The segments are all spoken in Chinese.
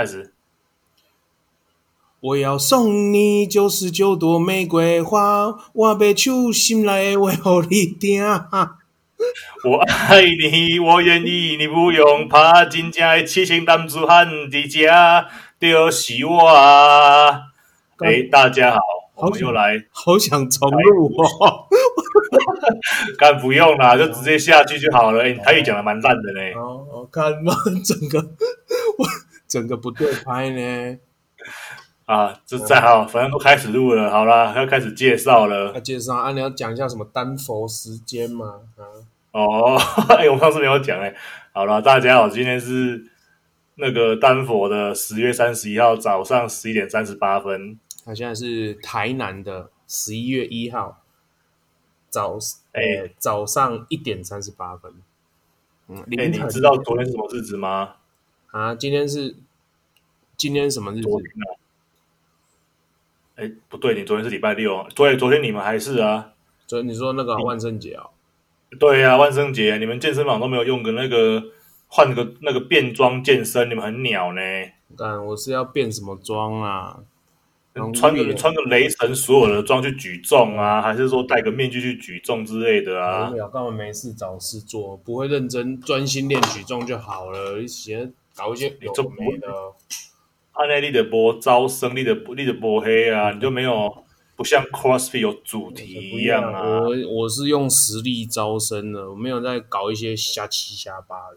开始。我要送你九十九朵玫瑰花，我要手心来为好你听。我爱你，我愿意，你不用怕，真正的痴情男子汉在这，就是我。哎，大家好，好我们又来，好想重录哦。干不用啦，就直接下去就好了。哎，台语讲的蛮烂的呢。哦，我看嘛，整个我整个不对拍呢。啊，这再好，反正都开始录了，好啦，要开始介绍了。要介绍啊，你要讲一下什么丹佛时间吗？啊，哦，哎，我上次没有讲哎。好了，大家好，今天是那个丹佛的十月三十一号早上十一点三十八分。他现在是台南的十一月一号早哎、欸、早上一点三十八分。嗯，哎，你知道昨天是什么日子吗？啊，今天是今天什么日子？哎，不对，你昨天是礼拜六，对，昨天你们还是啊？昨天你说那个万圣节啊？对呀、啊，万圣节，你们健身房都没有用个那个换个那个变装健身，你们很鸟呢？但我是要变什么装啊？穿个穿个雷神所有的装去举重啊？还是说戴个面具去举重之类的啊？无聊，干嘛没事找事做？不会认真专心练举重就好了，以前搞一些有的没的。按内力的波招生，力的力的波黑啊，你就没有不像 CrossFit 有主题一样啊。我我是用实力招生的，我没有在搞一些瞎七瞎八的。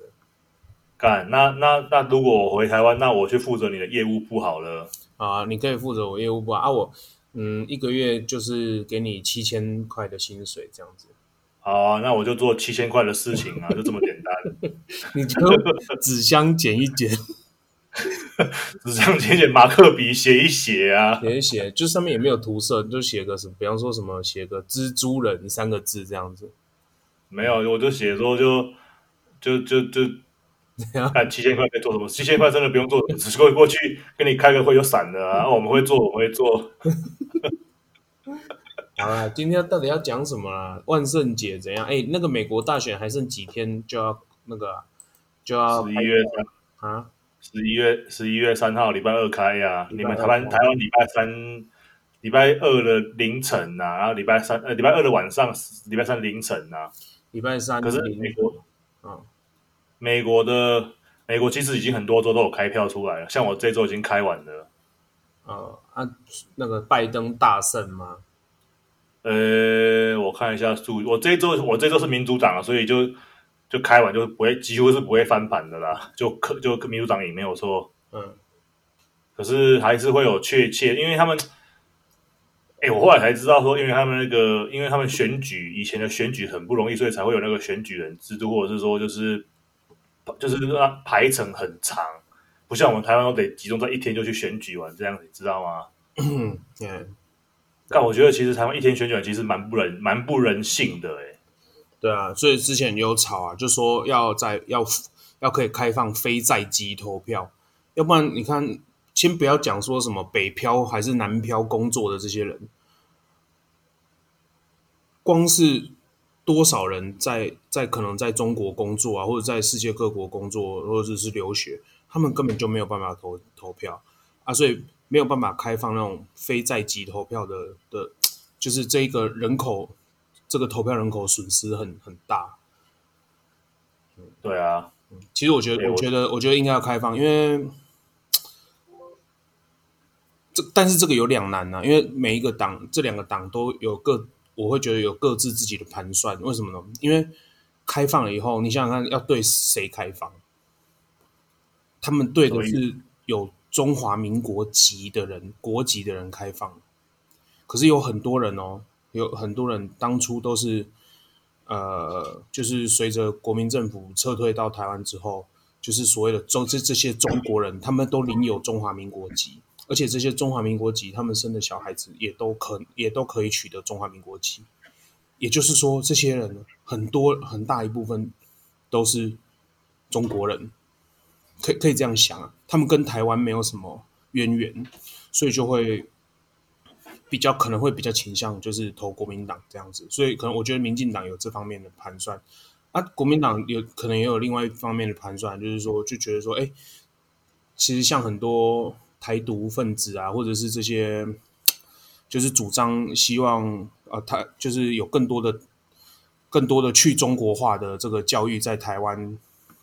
干，那那那如果我回台湾，那我去负责你的业务部好了。啊，你可以负责我业务部啊，我嗯一个月就是给你七千块的薪水这样子。好啊，那我就做七千块的事情啊，就这么简单。你就纸箱剪一剪。纸上写写，马克笔写一写啊，写一写，就上面也没有涂色，就写个什么，比方说什么，写个蜘蛛人三个字这样子。没有，我就写说就就就就，看七千块可以做什么？七千块真的不用做，只是过过去跟你开个会就散了啊。我们会做，我们会做。好啦，今天到底要讲什么啊？万圣节怎样？哎，那个美国大选还剩几天就要那个就要十一月啊？十一月十一月三号，礼拜二开呀、啊。你们台湾台湾礼拜三、礼拜二的凌晨呐、啊，然后礼拜三呃礼拜二的晚上，礼拜三凌晨呐、啊。礼拜三可是美国，嗯，美国的美国其实已经很多州都有开票出来了，像我这周已经开完了。呃啊，那个拜登大胜吗？呃，我看一下数，我这周我这周是民主党啊，所以就。就开完就不会，几乎是不会翻盘的啦。就可就民主党赢没有错，嗯，可是还是会有确切，因为他们，哎，我后来才知道说，因为他们那个，因为他们选举以前的选举很不容易，所以才会有那个选举人制度，或者是说就是就是让排程很长，不像我们台湾都得集中在一天就去选举完这样，你知道吗？嗯，对。但我觉得其实台湾一天选举其实蛮不人蛮不人性的，哎。对啊，所以之前有吵啊，就说要在要要可以开放非在籍投票，要不然你看，先不要讲说什么北漂还是南漂工作的这些人，光是多少人在在可能在中国工作啊，或者在世界各国工作，或者是留学，他们根本就没有办法投投票啊，所以没有办法开放那种非在籍投票的的，就是这个人口。这个投票人口损失很很大，对啊，其实我觉得，我觉得，我觉得应该要开放，因为这，但是这个有两难呐、啊，因为每一个党，这两个党都有各，我会觉得有各自自己的盘算，为什么呢？因为开放了以后，你想想看，要对谁开放？他们对的是有中华民国籍的人，国籍的人开放，可是有很多人哦。有很多人当初都是，呃，就是随着国民政府撤退到台湾之后，就是所谓的中这这些中国人，他们都领有中华民国籍，而且这些中华民国籍，他们生的小孩子也都可也都可以取得中华民国籍。也就是说，这些人很多很大一部分都是中国人，可以可以这样想啊，他们跟台湾没有什么渊源，所以就会。比较可能会比较倾向就是投国民党这样子，所以可能我觉得民进党有这方面的盘算，啊，国民党有可能也有另外一方面的盘算，就是说就觉得说，哎，其实像很多台独分子啊，或者是这些，就是主张希望啊，台就是有更多的、更多的去中国化的这个教育在台湾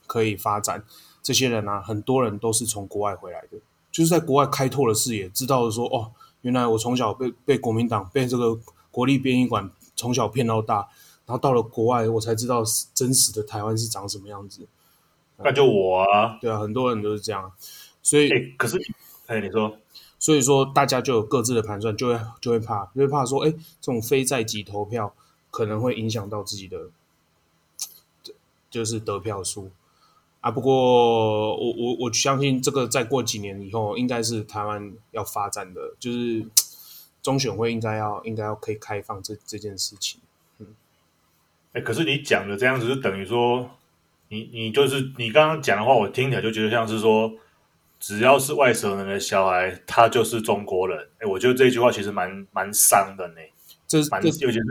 可以发展。这些人啊，很多人都是从国外回来的，就是在国外开拓了视野，知道了说哦，原来我从小被被国民党被这个国立编译馆从小骗到大，然后到了国外，我才知道真实的台湾是长什么样子。那就我啊，对啊，很多人都是这样，所以，欸、可是，哎，你说，所以说大家就有各自的盘算，就会就会怕，就会怕说，哎，这种非在籍投票可能会影响到自己的，就是得票数啊。不过，我我我相信这个再过几年以后，应该是台湾要发展的，就是 中选会应该要应该要可以开放这这件事情。嗯，哎，可是你讲的这样子，就等于说。你你就是你刚刚讲的话，我听起来就觉得像是说，只要是外省人的小孩，他就是中国人。哎，我觉得这句话其实蛮蛮伤的呢。这蛮尤其是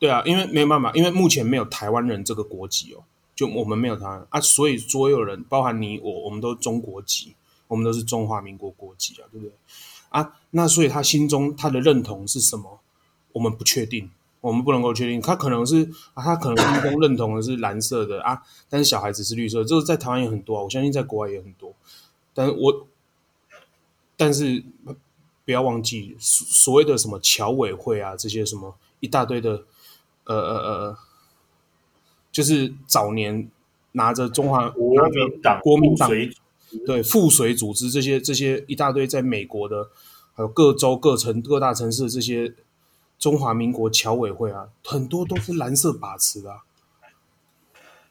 对啊，因为没有办法，因为目前没有台湾人这个国籍哦，就我们没有台湾啊，所以所有人，包含你我，我们都中国籍，我们都是中华民国国籍啊，对不对？啊，那所以他心中他的认同是什么？我们不确定。我们不能够确定，他可能是啊，他可能心中认同的是蓝色的啊，但是小孩子是绿色，这个在台湾也很多啊，我相信在国外也很多。但是我，但是不要忘记所谓的什么侨委会啊，这些什么一大堆的，呃呃呃，就是早年拿着中华国民党国民党对赋水组织这些这些一大堆在美国的，还有各州各城各大城市的这些。中华民国侨委会啊，很多都是蓝色把持的，啊，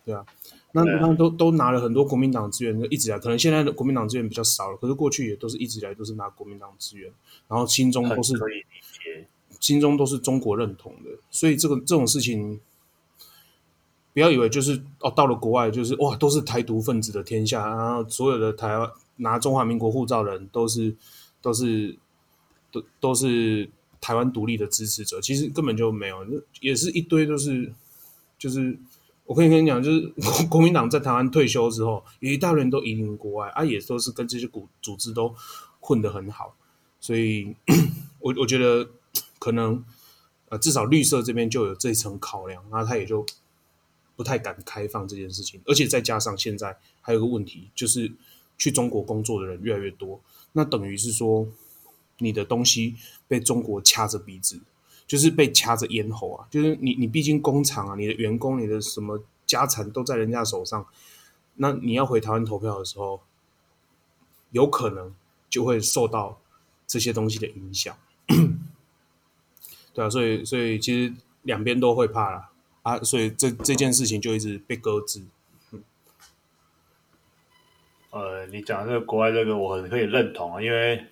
对啊，那他们都都拿了很多国民党资源，一直来，可能现在的国民党资源比较少了，可是过去也都是一直以来都是拿国民党资源，然后心中都是心中都是中国认同的，所以这个这种事情，不要以为就是哦，到了国外就是哇，都是台独分子的天下，然后所有的台湾拿中华民国护照人都是都是都都是。台湾独立的支持者其实根本就没有，也是一堆都是，就是我可以跟你讲，就是国民党在台湾退休之后，有一大人都移民国外啊，也都是跟这些股组织都混得很好，所以 我我觉得可能呃至少绿色这边就有这一层考量，那他也就不太敢开放这件事情，而且再加上现在还有个问题，就是去中国工作的人越来越多，那等于是说。你的东西被中国掐着鼻子，就是被掐着咽喉啊！就是你，你毕竟工厂啊，你的员工，你的什么家产都在人家手上，那你要回台湾投票的时候，有可能就会受到这些东西的影响。对啊，所以，所以其实两边都会怕啦啊，所以这这件事情就一直被搁置。呃，你讲这个国外这个，我很可以认同啊，因为。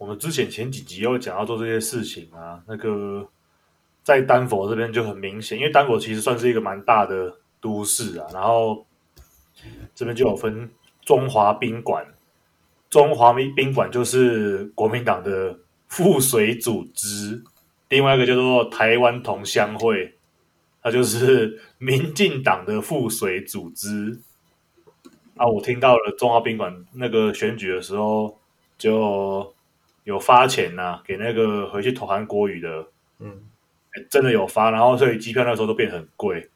我们之前前几集有讲到做这些事情啊，那个在丹佛这边就很明显，因为丹佛其实算是一个蛮大的都市啊，然后这边就有分中华宾馆，中华宾宾馆就是国民党的附水组织，另外一个叫做台湾同乡会，它就是 民进党的附水组织。啊，我听到了中华宾馆那个选举的时候就。有发钱呐、啊，给那个回去投韩国语的，嗯，真的有发，然后所以机票那时候都变很贵。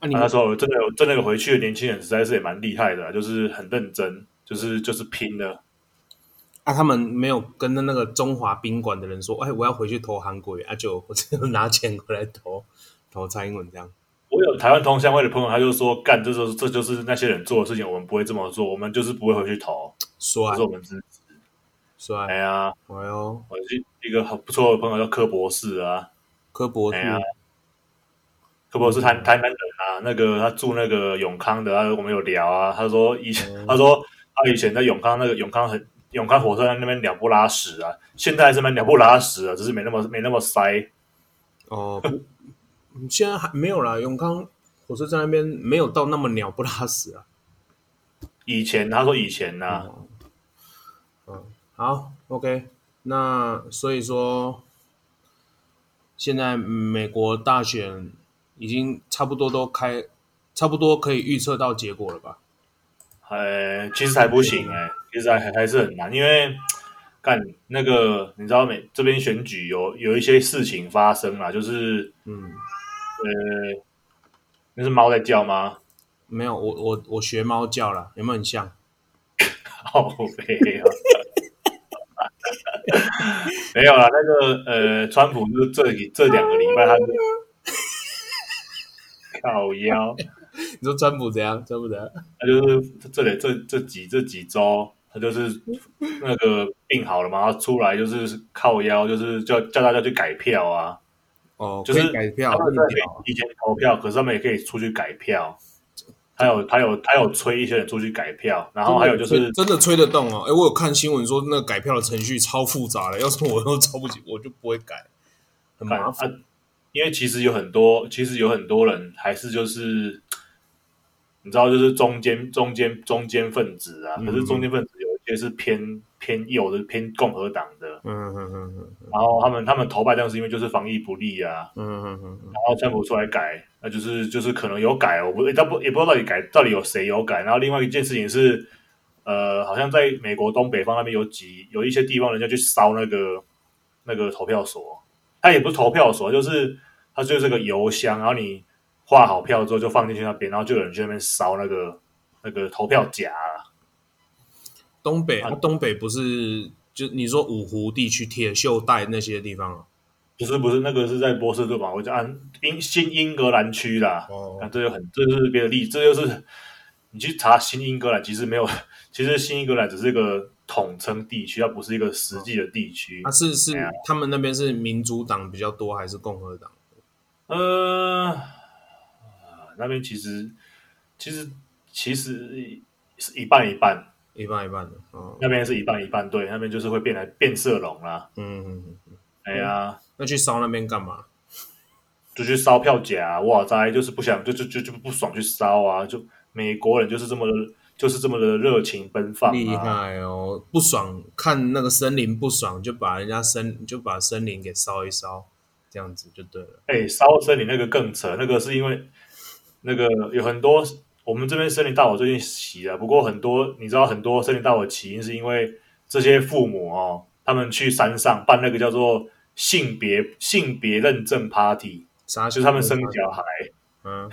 那时候真的有真的有回去的年轻人，实在是也蛮厉害的、啊，就是很认真，就是就是拼的。啊，他们没有跟那个中华宾馆的人说，哎，我要回去投韩国语，啊，就我只有拿钱回来投投蔡英文这样。我有台湾同乡会的朋友，他就说，干，这就是这就是那些人做的事情，我们不会这么做，我们就是不会回去投，说是我们自己。哎呀，哎呦，我是一个很不错的朋友，叫柯博士啊。柯博士，哎、柯博士台台南人啊，那个他住那个永康的，我们有聊啊。他说以前，嗯、他说他以前在永康那个永康很永康火车站那边鸟不拉屎啊，现在还是蛮鸟不拉屎啊，只是没那么没那么塞。哦，不，现在还没有啦。永康火车站那边没有到那么鸟不拉屎啊。以前他说以前呢、啊。嗯好，OK，那所以说，现在美国大选已经差不多都开，差不多可以预测到结果了吧？呃，其实还不行哎、欸，其实还还是很难，因为干那个你知道没？这边选举有有一些事情发生了，就是嗯呃，那是猫在叫吗？没有，我我我学猫叫了，有没有很像？好没有，没有啦。那个呃，川普就是这这两个礼拜他是靠腰。你说川普怎样？川普怎样？他就是这里这这几这几周，他就是那个病好了嘛，他出来就是靠腰，就是叫叫大家去改票啊。哦，就是改票，他们在提前投票，可是他们也可以出去改票。还有还有还有催一些人出去改票，然后还有就是真的催得动哦。哎，我有看新闻说那个改票的程序超复杂的，要是我都抄不起，我就不会改，很麻烦。啊，因为其实有很多，其实有很多人还是就是。你知道，就是中间、中间、中间分子啊。可是中间分子有一些是偏偏右的，偏共和党的。嗯嗯嗯嗯。然后他们他们投拜登是因为就是防疫不力啊。嗯嗯嗯。然后政府出来改，那就是就是可能有改，我不，也不也不知道到底改到底有谁有改。然后另外一件事情是，呃，好像在美国东北方那边有几有一些地方，人家去烧那个那个投票所。他也不是投票所，就是他就是个邮箱，然后你。画好票之后就放进去那边，然后就有人去那边烧那个那个投票夹。东北啊，东北不是就你说五湖地区铁锈带那些地方啊？不是不是，那个是在波士顿嘛，我就按英新英格兰区啦。哦，这就很这就是别的例子，这就是你去查新英格兰，其实没有，其实新英格兰只是一个统称地区，它不是一个实际的地区。啊，是是，啊、他们那边是民主党比较多还是共和党？呃。那边其实，其实其实是一半一半，一半一半的。哦，那边是一半一半，对，那边就是会变来变色龙啦。嗯嗯嗯。哎呀，那去烧那边干嘛？就去烧票夹，哇塞，就是不想，就就就就不爽去烧啊！就美国人就是这么的，就是这么的热情奔放啊。厉害哦！不爽，看那个森林不爽，就把人家森就把森林给烧一烧，这样子就对了。哎，烧森林那个更扯，那个是因为。那个有很多，我们这边森林大火最近起了，不过很多你知道，很多森林大火起因是因为这些父母哦，他们去山上办那个叫做性别性别认证 party，就是他们生小孩，嗯，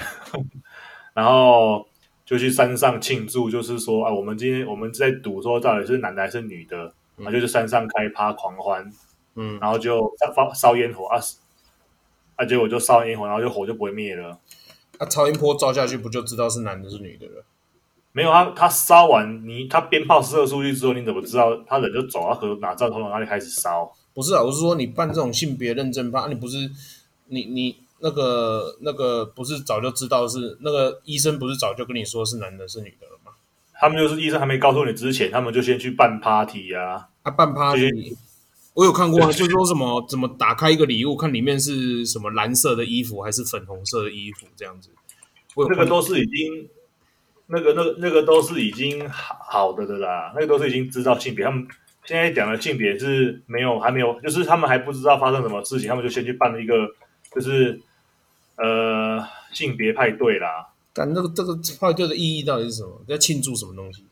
然后就去山上庆祝，就是说啊，我们今天我们在赌说到底是男的还是女的，嗯、啊，就是山上开趴狂欢，嗯，然后就烧烧烟火啊，啊，结果就烧烟火，然后就火就不会灭了。他、啊、超音波照下去，不就知道是男的是女的了？没有，他他烧完你，他鞭炮射出去之后，你怎么知道他人就走啊？和哪知道从哪里开始烧？不是啊，我是说你办这种性别认证趴，你不是你你那个那个不是早就知道是那个医生不是早就跟你说是男的是女的了吗？他们就是医生还没告诉你之前，他们就先去办 party 啊，啊办 party。我有看过，就是说什么怎么打开一个礼物，看里面是什么蓝色的衣服还是粉红色的衣服这样子。我那个都是已经，那个那个那个都是已经好好的的啦，那个都是已经知道性别。他们现在讲的性别是没有还没有，就是他们还不知道发生什么事情，他们就先去办了一个，就是呃性别派对啦。但那个这个派对的意义到底是什么？在庆祝什么东西？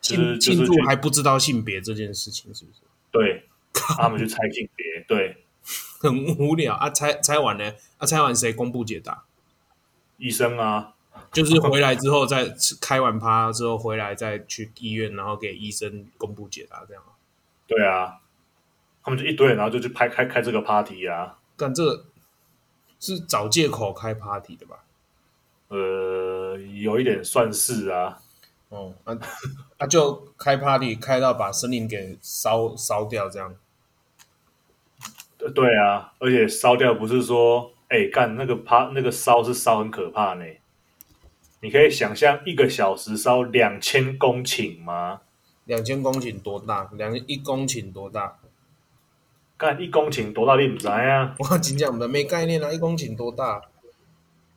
庆庆祝还不知道性别这件事情是不是？对。他们去猜性别，对，很无聊啊！猜猜完呢？啊，猜完谁公布解答？医生啊，就是回来之后再开完趴之后回来再去医院，然后给医生公布解答，这样。对啊，他们就一堆人，然后就去拍开开这个 party 啊！但这个是找借口开 party 的吧？呃，有一点算是啊。哦，啊 啊，就开 party 开到把森林给烧烧掉，这样。对啊，而且烧掉不是说，哎，干那个趴那个烧是烧很可怕呢。你可以想象一个小时烧两千公顷吗？两千公顷多大？两一公顷多大？干一公顷多大？你不知啊？我真讲的没概念啊！一公顷多大？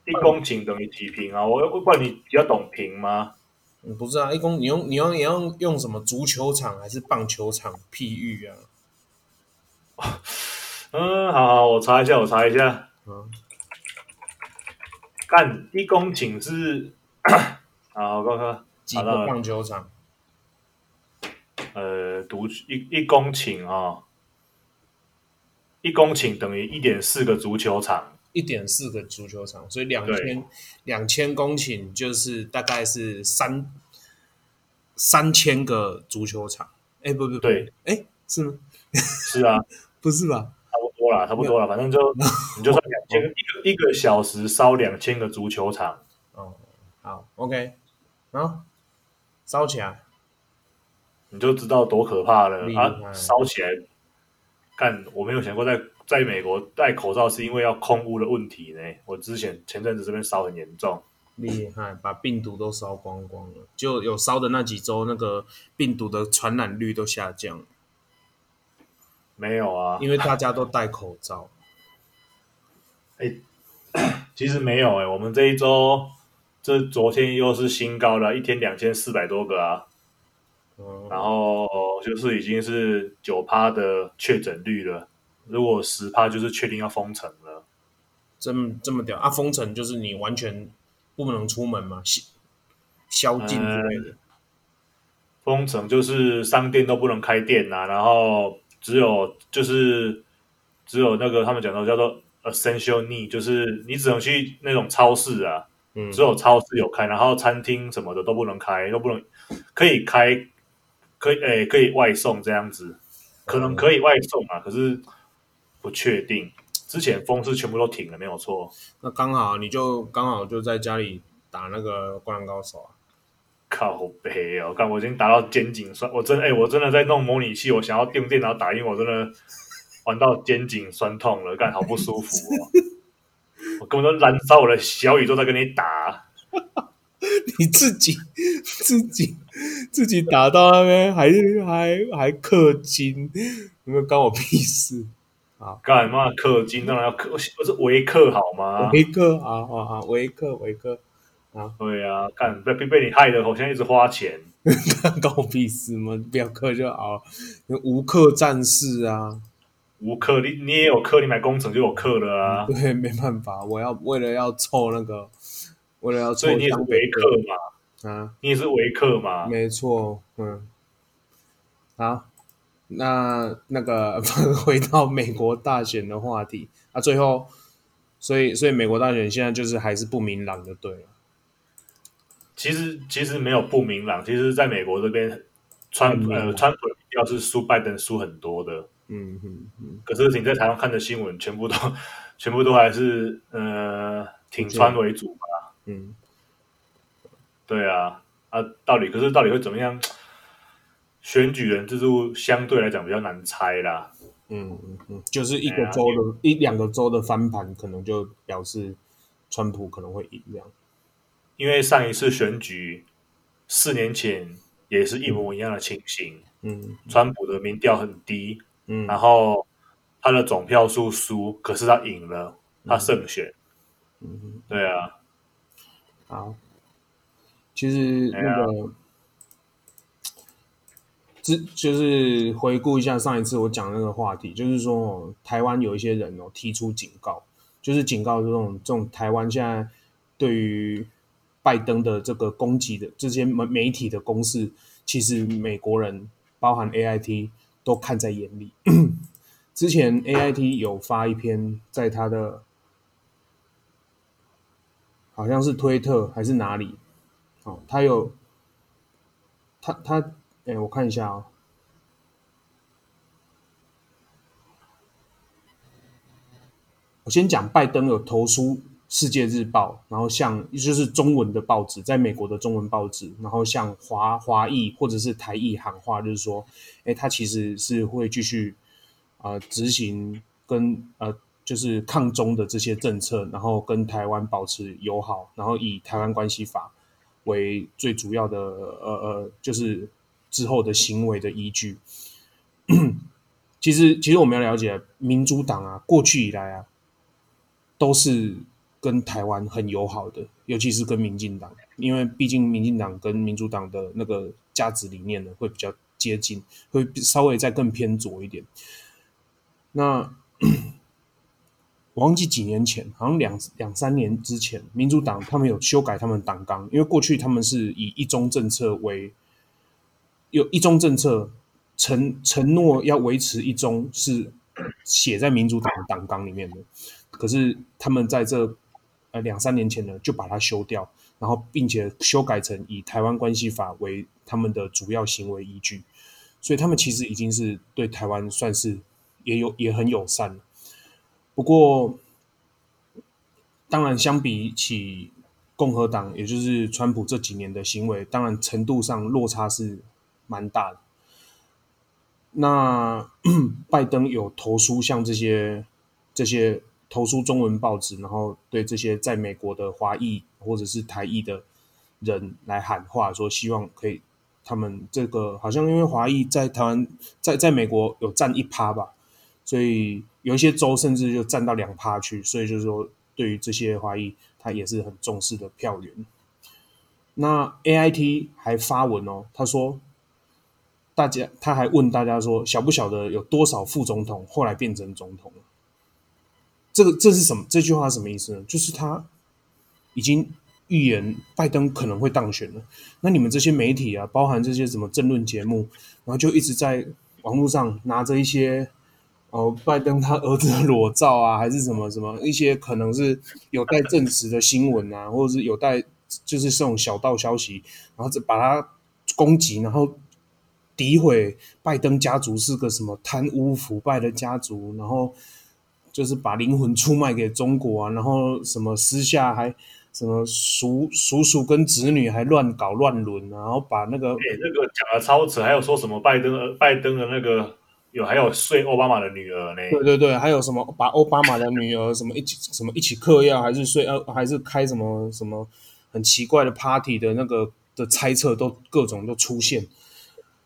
一公顷等于几平啊？我我问你，比较懂平吗？嗯，不是啊，一公你用你用你用用什么足球场还是棒球场譬喻啊？嗯，好好，我查一下，我查一下。嗯，干一公顷是，好，我看看，几个棒球场？呃，独一一公顷啊、哦，一公顷等于一点四个足球场，一点四个足球场，所以两千两千公顷就是大概是三三千个足球场。哎，不不不，对，哎，是吗？是啊，不是吧？差不多啦，差不多了，反正就 你就算两千个，一个一个小时烧两千个足球场。哦，好，OK，好，烧起来。你就知道多可怕了啊！烧起来，干！我没有想过在在美国戴口罩是因为要空污的问题呢。我之前前阵子这边烧很严重，厉害，把病毒都烧光光了。就有烧的那几周，那个病毒的传染率都下降。没有啊，因为大家都戴口罩。哎，其实没有哎，我们这一周这昨天又是新高了，一天两千四百多个啊。然后就是已经是九趴的确诊率了，如果十趴就是确定要封城了。这么这么屌啊！封城就是你完全不能出门吗？宵宵禁之类的。封城就是商店都不能开店啊，然后只有就是只有那个他们讲的叫做 essential need，就是你只能去那种超市啊，嗯，只有超市有开，然后餐厅什么的都不能开，都不能可以开。可以诶、欸，可以外送这样子，可能可以外送啊，嗯、可是不确定。之前风是全部都停了，没有错。那刚好你就刚好就在家里打那个灌篮高手啊？靠北哦！干，我已经打到肩颈酸，我真诶、欸，我真的在弄模拟器，我想要用电脑打，因为我真的玩到肩颈酸痛了，干好不舒服哦！我根本都燃烧我的小宇宙在跟你打。你自己自己自己打到那边还还还氪金，有没有关我屁事啊？干嘛氪金？当然要氪，不是维克好吗？维克啊啊啊！维克维克啊！对啊，看被被你害的，好像一直花钱，关我屁事吗？不要氪就好了。无氪战士啊，无氪你你也有氪，你买工程就有氪了啊。对，没办法，我要为了要凑那个。为了要凑，所以你也是维克嘛？啊，你也是维克嘛？没错，嗯。好，那那个 回到美国大选的话题啊，最后，所以所以美国大选现在就是还是不明朗的，对了。其实其实没有不明朗，其实在美国这边，川普呃川普要是输拜登输很多的，嗯嗯嗯。可是你在台湾看的新闻，全部都 全部都还是呃挺川为主吧。嗯，对啊，啊，到底可是到底会怎么样？选举人制度相对来讲比较难猜啦。嗯嗯嗯，就是一个州的、啊、一两个州的翻盘，可能就表示川普可能会赢这样。因为上一次选举四年前也是一模一样的情形。嗯，川普的民调很低，嗯，然后他的总票数输，可是他赢了，他胜选。嗯，对啊。好，其实那个，就是回顾一下上一次我讲那个话题，就是说台湾有一些人哦提出警告，就是警告这种这种台湾现在对于拜登的这个攻击的这些媒媒体的攻势，其实美国人包含 AIT 都看在眼里。之前 AIT 有发一篇在他的。好像是推特还是哪里？哦，他有，他他，哎、我看一下、哦。我先讲，拜登有投书《世界日报》，然后像就是中文的报纸，在美国的中文报纸，然后像华华裔或者是台裔喊话，就是说，哎，他其实是会继续啊、执行跟呃。就是抗中的这些政策，然后跟台湾保持友好，然后以台湾关系法为最主要的呃呃，就是之后的行为的依据。其实，其实我们要了解，民主党啊，过去以来啊，都是跟台湾很友好的，尤其是跟民进党，因为毕竟民进党跟民主党的那个价值理念呢，会比较接近，会稍微再更偏左一点。那。我忘记几年前，好像两两三年之前，民主党他们有修改他们党纲，因为过去他们是以一中政策为有一中政策承承诺要维持一中是写在民主党的党纲里面的，可是他们在这两三年前呢就把它修掉，然后并且修改成以台湾关系法为他们的主要行为依据，所以他们其实已经是对台湾算是也有也很友善。不过，当然相比起共和党，也就是川普这几年的行为，当然程度上落差是蛮大的。那 拜登有投书向这些这些投书中文报纸，然后对这些在美国的华裔或者是台裔的人来喊话，说希望可以他们这个好像因为华裔在台湾在在美国有占一趴吧，所以有一些州甚至就占到两趴去，所以就是说对于这些华裔。他也是很重视的票源。那 AIT 还发文哦，他说，大家他还问大家说，晓不晓得有多少副总统后来变成总统了？这个这是什么？这句话什么意思呢？就是他已经预言拜登可能会当选了。那你们这些媒体啊，包含这些什么政论节目，然后就一直在网络上拿着一些。哦，拜登他儿子的裸照啊，还是什么什么一些可能是有待证实的新闻啊，或者是有待就是这种小道消息，然后把他攻击，然后诋毁拜登家族是个什么贪污腐败的家族，然后就是把灵魂出卖给中国啊，然后什么私下还什么叔叔叔跟子女还乱搞乱伦，然后把那个哎、欸、那个讲的超扯，还有说什么拜登拜登的那个。有还有睡奥巴马的女儿呢？对对对，还有什么把奥巴马的女儿什么一起什么一起嗑药，还是睡呃还是开什么什么很奇怪的 party 的那个的猜测都各种都出现，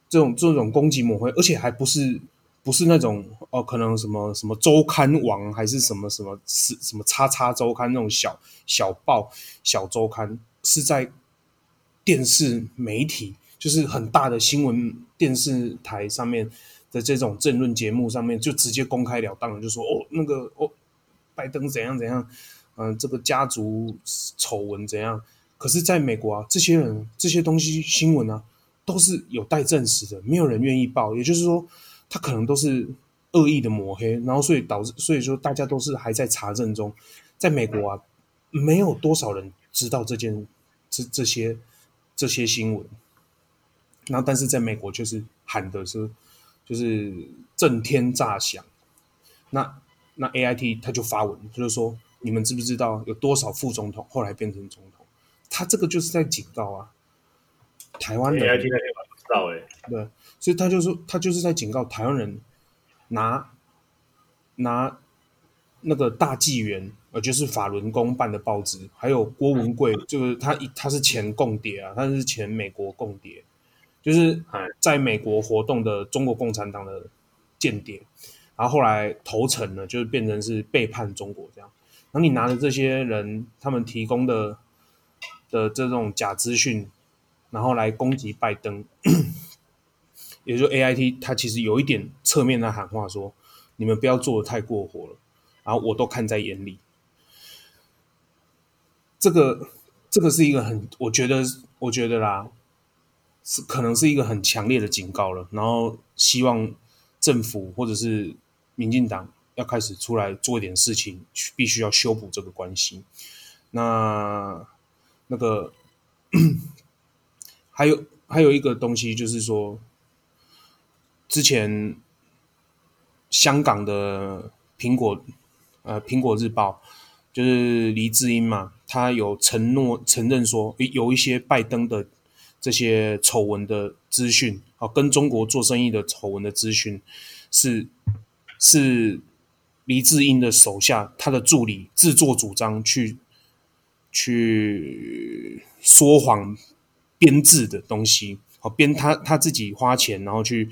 这种这种攻击抹黑，而且还不是不是那种哦，可能什么什么周刊王还是什么什么是什么叉叉周刊那种小小报小周刊，是在电视媒体就是很大的新闻电视台上面。在这种政论节目上面，就直接公开了当了，就说哦，那个哦，拜登怎样怎样，嗯、这个家族丑闻怎样？可是，在美国啊，这些人这些东西新闻啊，都是有待证实的，没有人愿意报。也就是说，他可能都是恶意的抹黑，然后所以导致，所以说大家都是还在查证中。在美国啊，没有多少人知道这件这这些这些新闻。然后，但是在美国就是喊的是。就是震天炸响，那那 A I T 他就发文，就是说，你们知不知道有多少副总统后来变成总统？他这个就是在警告啊，台湾人 A I T 那天不知道哎，对，所以他就说他就是在警告台湾人拿拿那个大纪元，呃，就是法轮功办的报纸，还有郭文贵，就是他他是前共谍啊，他是前美国共谍。就是在美国活动的中国共产党的间谍，然后后来投诚了，就是变成是背叛中国这样。然后你拿着这些人他们提供的的这种假资讯，然后来攻击拜登，也就 AIT 它其实有一点侧面的喊话说：你们不要做的太过火了，然后我都看在眼里。这个这个是一个很，我觉得我觉得啦。是可能是一个很强烈的警告了，然后希望政府或者是民进党要开始出来做一点事情，必须要修补这个关系。那那个 还有还有一个东西就是说，之前香港的苹果呃苹果日报就是黎智英嘛，他有承诺承认说有一些拜登的。这些丑闻的资讯，啊，跟中国做生意的丑闻的资讯，是是黎智英的手下他的助理自作主张去去说谎编制的东西，好编他他自己花钱，然后去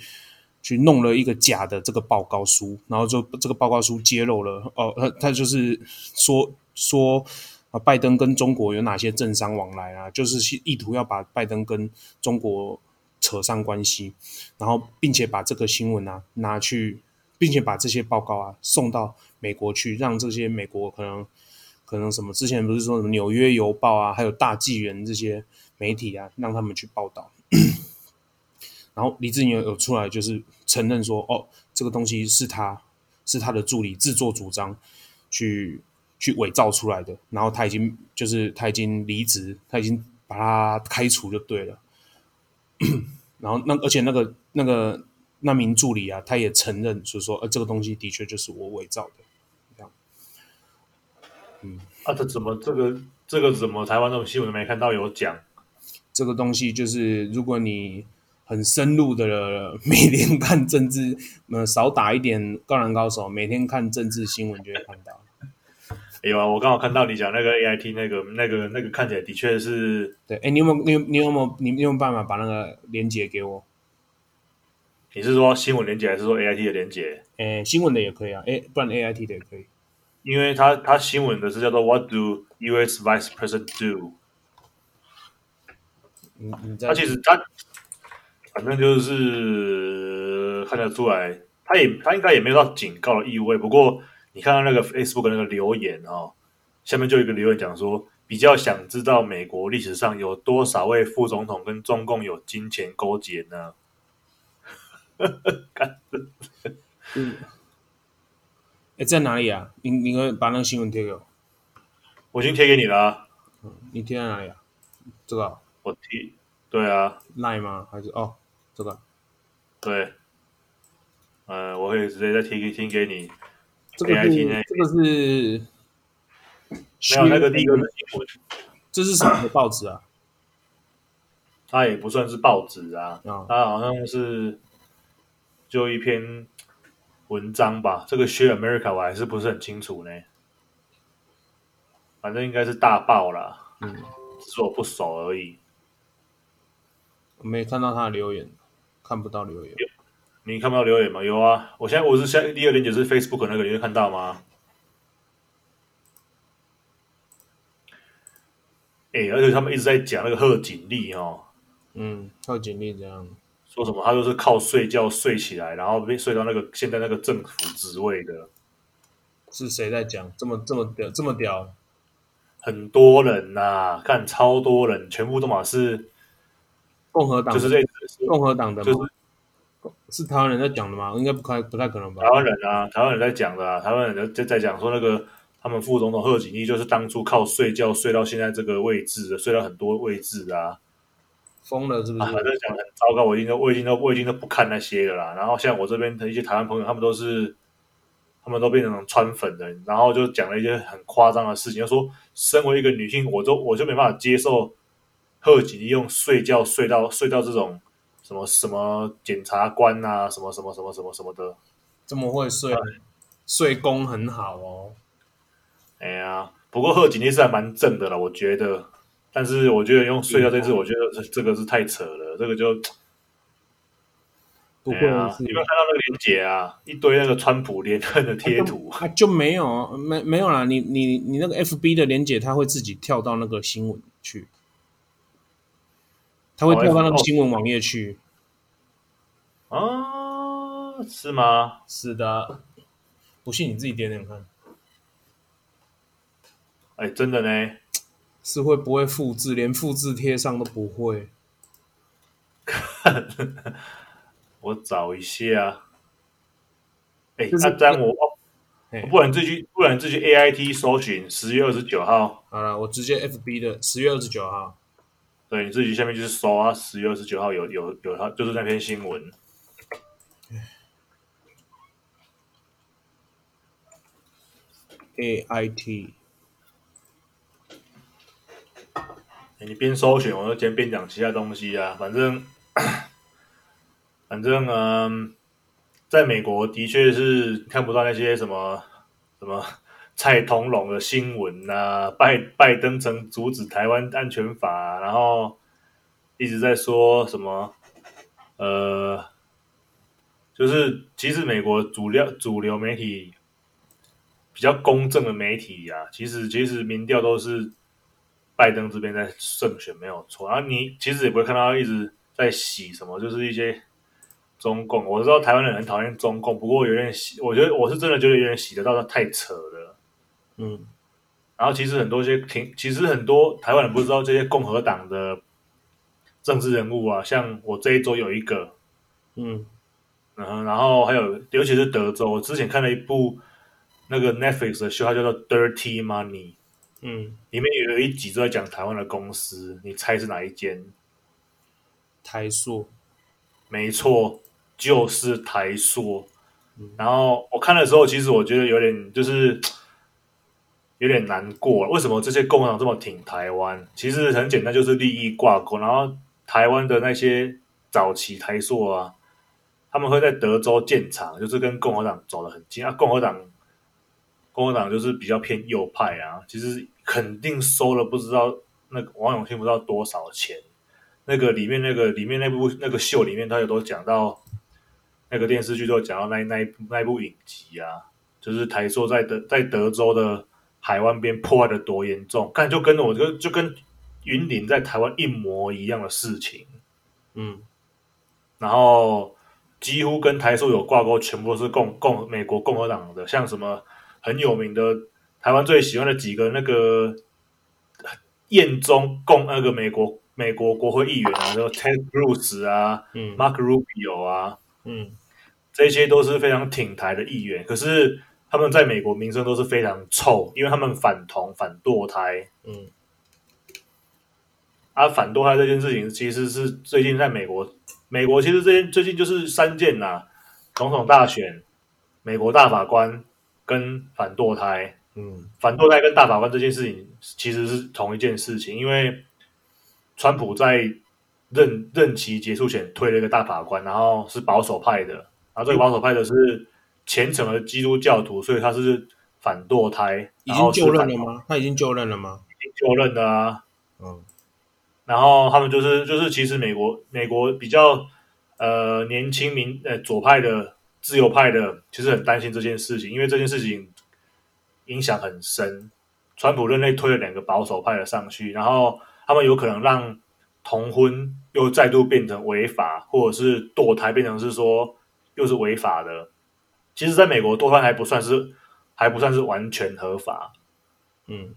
去弄了一个假的这个报告书，然后就这个报告书揭露了，哦，他他就是说说。啊，拜登跟中国有哪些政商往来啊？就是意图要把拜登跟中国扯上关系，然后并且把这个新闻啊拿去，并且把这些报告啊送到美国去，让这些美国可能可能什么之前不是说什么纽约邮报啊，还有大纪元这些媒体啊，让他们去报道。然然后李志英有出来就是承认说，哦，这个东西是他是他的助理自作主张去去伪造出来的，然后他已经就是他已经离职，他已经把他开除就对了。然后那而且那个那个那名助理啊，他也承认，所以说，呃，这个东西的确就是我伪造的。这样，嗯，啊，这怎么这个这个怎么台湾这种新闻没看到有讲？这个东西就是如果你很深入的每天看政治，呃，少打一点《灌篮高手》，每天看政治新闻就会看到。有啊，我刚好看到你讲那个 A I T 那个那个那个看起来的确是对。哎，你有没有你有你有没有你有没有办法把那个连接给我？你是说新闻连接还是说 A I T 的连接？哎，新闻的也可以啊，哎，不然 A I T 的也可以。因为他他新闻的是叫做 What do U S Vice President do？嗯嗯，他其实他反正就是看得出来，他也他应该也没有到警告的意味，不过。你看到那个 Facebook 那个留言哦，下面就有一个留言讲说，比较想知道美国历史上有多少位副总统跟中共有金钱勾结呢？嗯，哎，在哪里啊？你你可以把那个新闻贴给我。我已经贴给你了啊。嗯，你贴在哪里啊？这个？我贴。对啊。Line 吗？还是哦，这个？对。呃，我会直接再贴给贴给你。这个是这个是没有那个第一个新闻，这是什么报纸啊？它也不算是报纸啊，它好像是就一篇文章吧。这个 Share America 我还是不是很清楚呢，反正应该是大报啦，嗯，只是我不熟而已。我没看到他的留言，看不到留言。你看不到留言吗？有啊，我现在我是现在第二连结是 Facebook 那个，你会看到吗？哎、欸，而且他们一直在讲那个贺锦丽哦，嗯，贺锦丽这样说什么？他就是靠睡觉睡起来，然后被睡到那个现在那个政府职位的，是谁在讲？这么这么屌，这么屌，很多人呐、啊，看超多人，全部都嘛是共和党，就是这共和党的吗？就是是台湾人在讲的吗？应该不太不太可能吧。台湾人啊，台湾人在讲的啊，台湾人在在讲说那个他们副总统贺锦丽就是当初靠睡觉睡到现在这个位置的，睡到很多位置啊，疯了是不是？反正讲很糟糕，我已经都我已经都我已经都不看那些了啦。然后像我这边的一些台湾朋友，他们都是他们都变成川粉的，然后就讲了一些很夸张的事情，就说身为一个女性，我都我就没办法接受贺锦丽用睡觉睡到睡到这种。什么什么检察官啊，什么什么什么什么什么的，怎么会睡，睡功很好哦。哎呀，不过贺锦丽是还蛮正的了，我觉得。但是我觉得用睡觉这次，我觉得这这个是太扯了，这个就不会啊。你有没有看到那个连结啊？一堆那个川普连恨的贴图，啊，就没有没没有啦。你你你那个 FB 的连结，它会自己跳到那个新闻去。他会跳到那个新闻网页去，啊，是吗？是的，不信你自己点点看。哎，真的呢？是会不会复制？连复制贴上都不会？我找一下。哎，那这样我，我不然这句，不然这句 A I T 搜寻十月二十九号。好了，我直接 F B 的十月二十九号。对，你自己下面就是搜啊，十月二十九号有有有他，就是那篇新闻。A I T，你边搜寻，我就先边讲其他东西啊。反正，反正嗯，在美国的确是看不到那些什么什么。蔡同龙的新闻啊，拜拜登曾阻止台湾安全法啊，然后一直在说什么，呃，就是其实美国主流主流媒体比较公正的媒体啊，其实其实民调都是拜登这边在胜选没有错，然后你其实也不会看到一直在洗什么，就是一些中共。我知道台湾人很讨厌中共，不过有点洗，我觉得我是真的觉得有点洗得到，他太扯了。嗯，然后其实很多些挺，其实很多台湾人不知道这些共和党的政治人物啊，像我这一周有一个。嗯，嗯，然后还有尤其是德州，我之前看了一部那个 Netflix 的秀，它叫做《Dirty Money》，嗯，里面有一集都在讲台湾的公司，你猜是哪一间？台塑，没错，就是台塑。然后我看的时候，其实我觉得有点就是有点难过。为什么这些共产党这么挺台湾？其实很简单，就是利益挂钩。然后台湾的那些早期台塑啊，他们会在德州建厂，就是跟共和党走得很近啊。共和党，共和党就是比较偏右派啊，其实肯定收了不知道那个王永庆不知道多少钱。那个里面那个里面那部那个秀里面，他有都讲到。那个电视剧都讲到那那一那一部影集啊，就是台塑在德在德州的海湾边破坏的多严重，看就跟我就就跟云林在台湾一模一样的事情，嗯，然后几乎跟台塑有挂钩，全部都是共共美国共和党的，像什么很有名的台湾最喜欢的几个那个验中共那个美国美国国会议员啊，就 Ted Cruz 啊，嗯，Mark Rubio 啊。嗯，这些都是非常挺台的议员，可是他们在美国名声都是非常臭，因为他们反同、反堕胎。嗯，啊，反堕胎这件事情其实是最近在美国，美国其实这件最近就是三件呐、啊：总统大选、美国大法官跟反堕胎。嗯，反堕胎跟大法官这件事情其实是同一件事情，因为川普在。任任期结束前推了一个大法官，然后是保守派的，然后这个保守派的是虔诚的基督教徒，所以他是反堕胎。已经就任了吗？他已经就任了吗？已经就任了啊。嗯，然后他们就是就是其实美国美国比较呃年轻民呃左派的自由派的，其实很担心这件事情，因为这件事情影响很深。川普任内推了两个保守派的上去，然后他们有可能让。同婚又再度变成违法，或者是堕胎变成是说又是违法的。其实，在美国堕胎还不算是还不算是完全合法，嗯，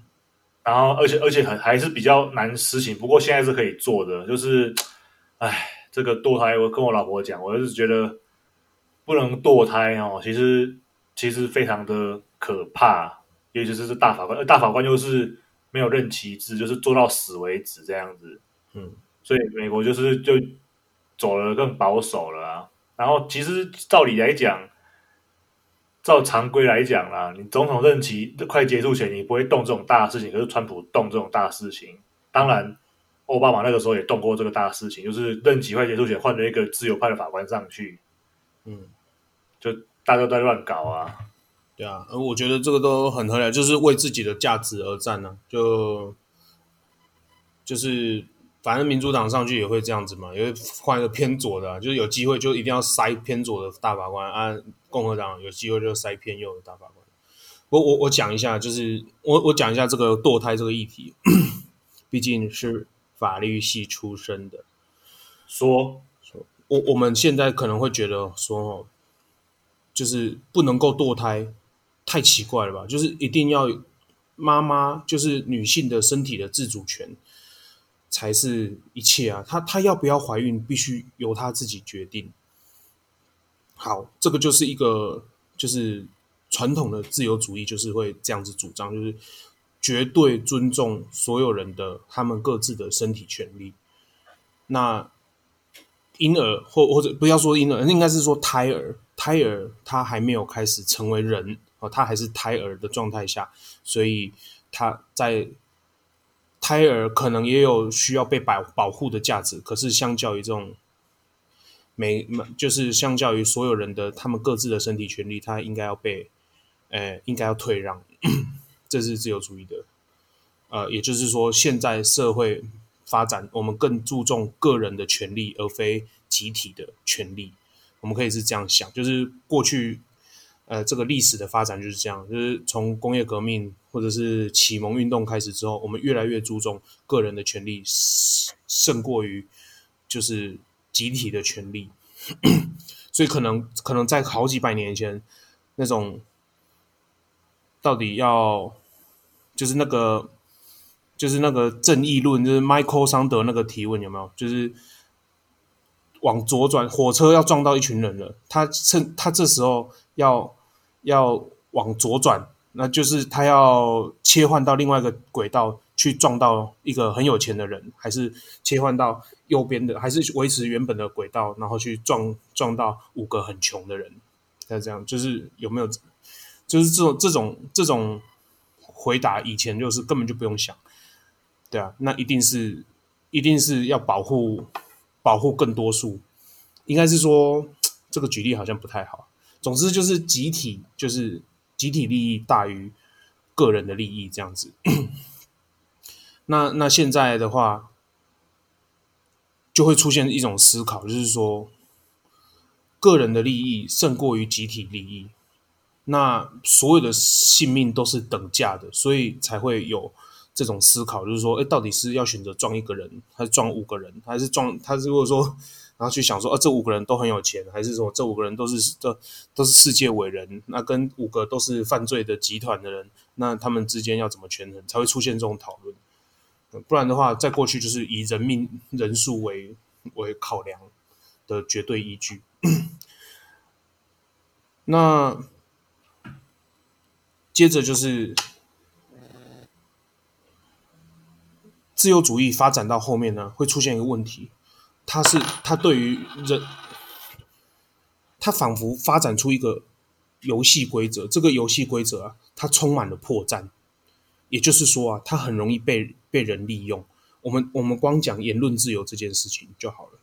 然后而且而且很还是比较难实行。不过现在是可以做的，就是，哎，这个堕胎，我跟我老婆讲，我就是觉得不能堕胎哦。其实其实非常的可怕，尤其是是大法官，大法官又是没有任期制，就是做到死为止这样子。嗯，所以美国就是就走了更保守了啊。然后其实照理来讲，照常规来讲啦，你总统任期快结束前，你不会动这种大事情。可是川普动这种大事情，当然奥巴马那个时候也动过这个大事情，就是任期快结束前换了一个自由派的法官上去。嗯，就大家都在乱搞啊。对啊，而我觉得这个都很合理，就是为自己的价值而战呢、啊。就就是。反正民主党上去也会这样子嘛，也会换一个偏左的、就是有机会就一定要塞偏左的大法官啊。共和党有机会就塞偏右的大法官。我我我讲一下，就是我我讲一下这个堕胎这个议题，毕竟是法律系出身的，说说我我们现在可能会觉得说哦，就是不能够堕胎，太奇怪了吧？就是一定要妈妈，就是女性的身体的自主权。才是一切啊！她她要不要怀孕，必须由她自己决定。好，这个就是一个就是传统的自由主义，就是会这样子主张，就是绝对尊重所有人的他们各自的身体权利。那婴儿或或者不要说婴儿，应该是说胎儿，胎儿他还没有开始成为人哦，他还是胎儿的状态下，所以他在。胎儿可能也有需要被保保护的价值，可是相较于这种没就是相较于所有人的他们各自的身体权利，他应该要被，呃，应该要退让，这是自由主义的。呃，也就是说，现在社会发展，我们更注重个人的权利，而非集体的权利。我们可以是这样想，就是过去。呃，这个历史的发展就是这样，就是从工业革命或者是启蒙运动开始之后，我们越来越注重个人的权利胜过于就是集体的权利，所以可能可能在好几百年前，那种到底要就是那个就是那个正义论，就是 Michael 桑德那个提问有没有？就是往左转，火车要撞到一群人了，他趁他这时候要要往左转，那就是他要切换到另外一个轨道去撞到一个很有钱的人，还是切换到右边的，还是维持原本的轨道，然后去撞撞到五个很穷的人？那这样就是有没有？就是这种这种这种回答，以前就是根本就不用想，对啊，那一定是一定是要保护。保护更多数，应该是说这个举例好像不太好。总之就是集体，就是集体利益大于个人的利益这样子。那那现在的话，就会出现一种思考，就是说个人的利益胜过于集体利益。那所有的性命都是等价的，所以才会有。这种思考就是说，哎，到底是要选择撞一个人，还是撞五个人，还是撞他？如果说，然后去想说，啊，这五个人都很有钱，还是说这五个人都是这都是世界伟人？那跟五个都是犯罪的集团的人，那他们之间要怎么权衡，才会出现这种讨论？不然的话，在过去就是以人命人数为为考量的绝对依据。那接着就是。自由主义发展到后面呢，会出现一个问题，他是他对于人，他仿佛发展出一个游戏规则，这个游戏规则啊，它充满了破绽，也就是说啊，它很容易被被人利用。我们我们光讲言论自由这件事情就好了。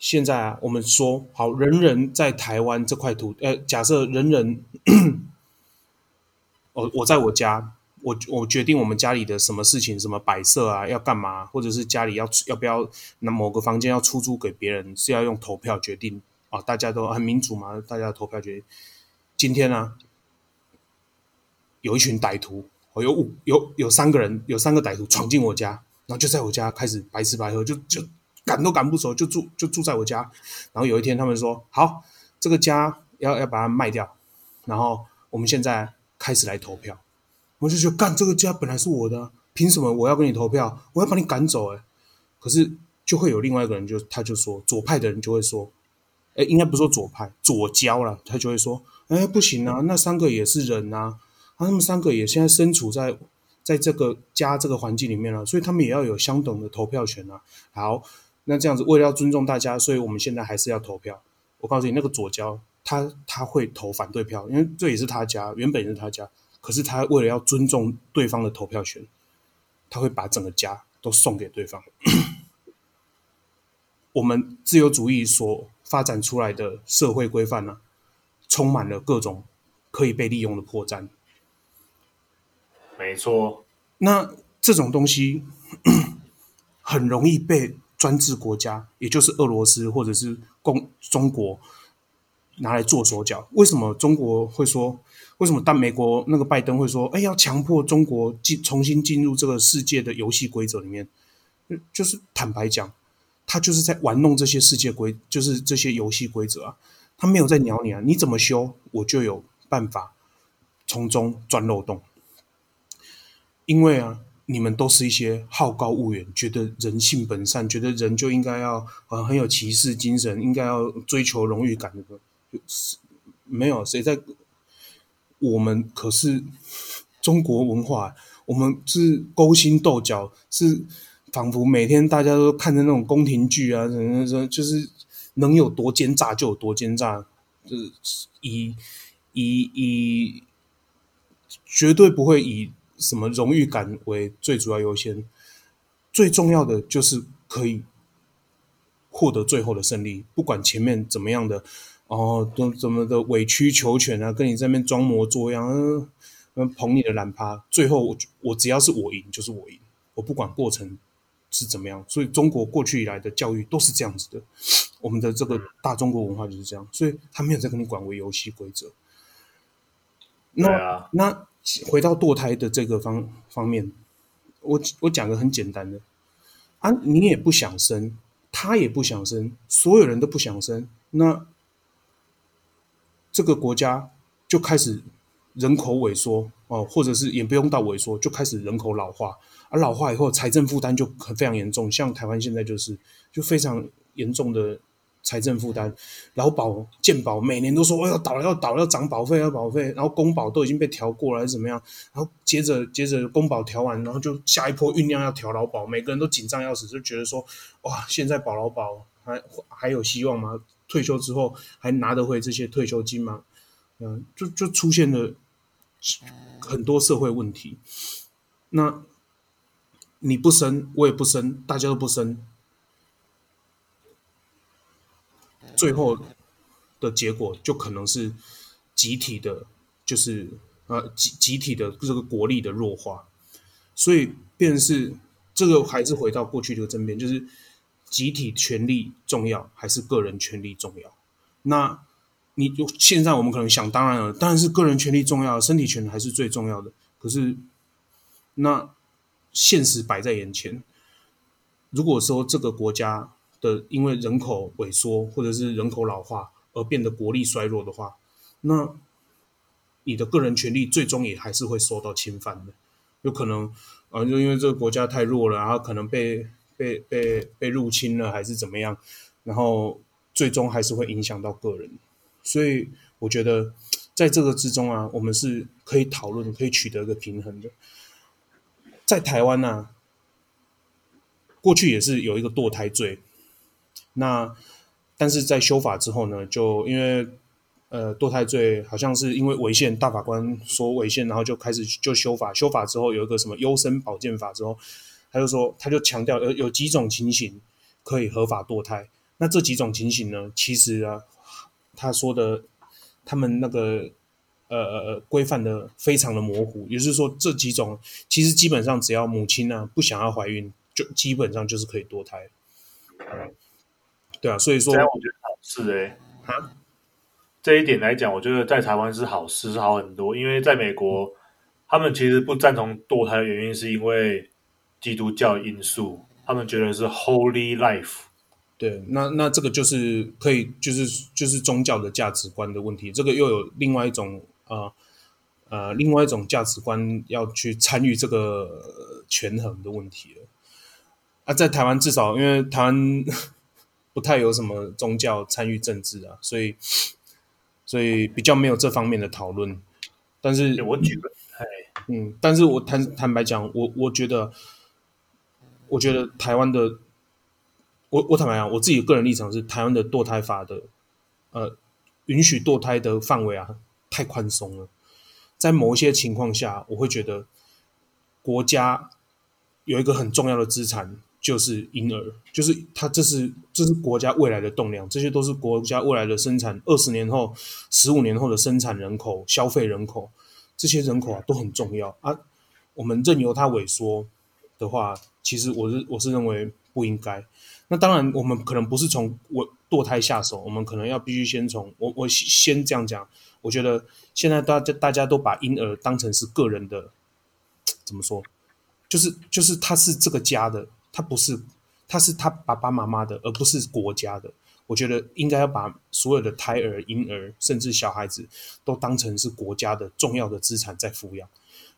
现在啊，我们说好，人人在台湾这块土，呃，假设人人，我我在我家。我我决定我们家里的什么事情，什么摆设啊，要干嘛，或者是家里要要不要那某个房间要出租给别人，是要用投票决定啊？大家都很民主嘛，大家投票决定。今天呢、啊，有一群歹徒，哦有五有有三个人，有三个歹徒闯进我家，然后就在我家开始白吃白喝，就就赶都赶不走，就住就住在我家。然后有一天他们说，好，这个家要要把它卖掉，然后我们现在开始来投票。我就觉得干这个家本来是我的，凭什么我要跟你投票？我要把你赶走诶，可是就会有另外一个人就，他就说左派的人就会说，诶，应该不说左派，左交了，他就会说，诶，不行啊，那三个也是人呐，啊，他们三个也现在身处在在这个家这个环境里面了，所以他们也要有相等的投票权啊。好，那这样子为了要尊重大家，所以我们现在还是要投票。我告诉你，那个左交他他会投反对票，因为这也是他家，原本也是他家。可是他为了要尊重对方的投票权，他会把整个家都送给对方。我们自由主义所发展出来的社会规范呢，充满了各种可以被利用的破绽。没错，那这种东西 很容易被专制国家，也就是俄罗斯或者是共中国拿来做手脚。为什么中国会说？为什么但美国那个拜登会说：“哎，要强迫中国进重新进入这个世界的游戏规则里面？”就是坦白讲，他就是在玩弄这些世界规，就是这些游戏规则啊。他没有在鸟你啊，你怎么修，我就有办法从中钻漏洞。因为啊，你们都是一些好高骛远，觉得人性本善，觉得人就应该要呃很有骑士精神，应该要追求荣誉感的，是没有谁在。我们可是中国文化，我们是勾心斗角，是仿佛每天大家都看着那种宫廷剧啊，什么什么，就是能有多奸诈就有多奸诈，就是以以以绝对不会以什么荣誉感为最主要优先，最重要的就是可以获得最后的胜利，不管前面怎么样的。哦，怎怎么的委曲求全啊？跟你在那边装模作样，嗯，捧你的懒趴，最后我我只要是我赢，就是我赢，我不管过程是怎么样。所以中国过去以来的教育都是这样子的，我们的这个大中国文化就是这样，所以他没有在跟你管为游戏规则。那、啊、那回到堕胎的这个方方面，我我讲个很简单的啊，你也不想生，他也不想生，所有人都不想生，那。这个国家就开始人口萎缩哦，或者是也不用到萎缩，就开始人口老化。而老化以后，财政负担就很非常严重。像台湾现在就是就非常严重的财政负担，劳保、健保每年都说我要倒了要倒了要涨保费要保费，然后公保都已经被调过了还是怎么样，然后接着接着公保调完，然后就下一波酝酿要调劳保，每个人都紧张要死，就觉得说哇，现在保劳保还还有希望吗？退休之后还拿得回这些退休金吗？嗯，就就出现了很多社会问题。那你不生，我也不生，大家都不生，最后的结果就可能是集体的，就是呃集集体的这个国力的弱化。所以，便是这个还是回到过去这个争辩，就是。集体权利重要还是个人权利重要？那你就现在我们可能想当然了，当然是个人权利重要，身体权还是最重要的。可是，那现实摆在眼前，如果说这个国家的因为人口萎缩或者是人口老化而变得国力衰弱的话，那你的个人权利最终也还是会受到侵犯的。有可能啊，就因为这个国家太弱了，然后可能被。被被被入侵了还是怎么样？然后最终还是会影响到个人，所以我觉得在这个之中啊，我们是可以讨论、可以取得一个平衡的。在台湾呢、啊，过去也是有一个堕胎罪，那但是在修法之后呢，就因为呃堕胎罪好像是因为违宪，大法官说违宪，然后就开始就修法，修法之后有一个什么优生保健法之后。他就说，他就强调有有几种情形可以合法堕胎。那这几种情形呢？其实啊，他说的他们那个呃呃规范的非常的模糊。也就是说，这几种其实基本上只要母亲呢、啊、不想要怀孕，就基本上就是可以堕胎。嗯，对啊，所以说，我觉得好事哎。啊，这一点来讲，我觉得在台湾是好事，是好很多。因为在美国，他们其实不赞同堕胎的原因是因为。基督教因素，他们觉得是 Holy Life。对，那那这个就是可以，就是就是宗教的价值观的问题。这个又有另外一种呃呃，另外一种价值观要去参与这个权衡的问题了。啊，在台湾至少因为台湾 不太有什么宗教参与政治啊，所以所以比较没有这方面的讨论。但是我举个，嗯，但是我坦坦白讲，我我觉得。我觉得台湾的，我我坦白讲，我自己个人立场是，台湾的堕胎法的，呃，允许堕胎的范围啊，太宽松了。在某一些情况下，我会觉得国家有一个很重要的资产，就是婴儿，就是它，这是这是国家未来的栋梁，这些都是国家未来的生产，二十年后、十五年后的生产人口、消费人口，这些人口啊都很重要啊。我们任由它萎缩的话，其实我是我是认为不应该。那当然，我们可能不是从我堕胎下手，我们可能要必须先从我我先这样讲。我觉得现在大家大家都把婴儿当成是个人的，怎么说？就是就是他是这个家的，他不是他是他爸爸妈妈的，而不是国家的。我觉得应该要把所有的胎儿、婴儿，甚至小孩子，都当成是国家的重要的资产在抚养。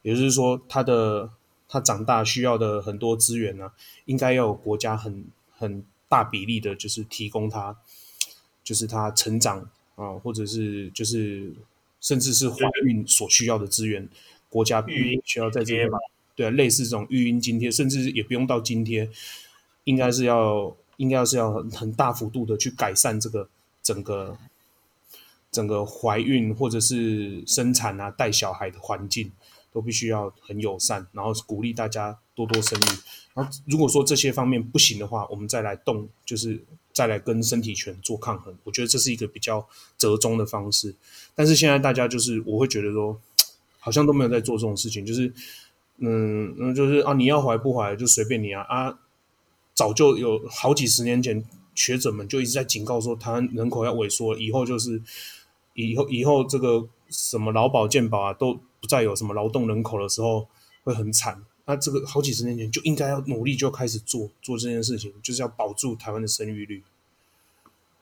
也就是说，他的。他长大需要的很多资源呢、啊，应该要有国家很很大比例的，就是提供他，就是他成长啊，或者是就是甚至是怀孕所需要的资源，国家育婴需要在这边，对啊，类似这种育婴津贴，甚至也不用到津贴，应该是要应该是要很很大幅度的去改善这个整个整个怀孕或者是生产啊带小孩的环境。都必须要很友善，然后鼓励大家多多生育。然后如果说这些方面不行的话，我们再来动，就是再来跟身体权做抗衡。我觉得这是一个比较折中的方式。但是现在大家就是，我会觉得说，好像都没有在做这种事情，就是，嗯嗯，就是啊，你要怀不怀就随便你啊啊！早就有好几十年前，学者们就一直在警告说，台湾人口要萎缩，以后就是以后以后这个什么劳保健保啊都。再有什么劳动人口的时候会很惨，那这个好几十年前就应该要努力就开始做做这件事情，就是要保住台湾的生育率，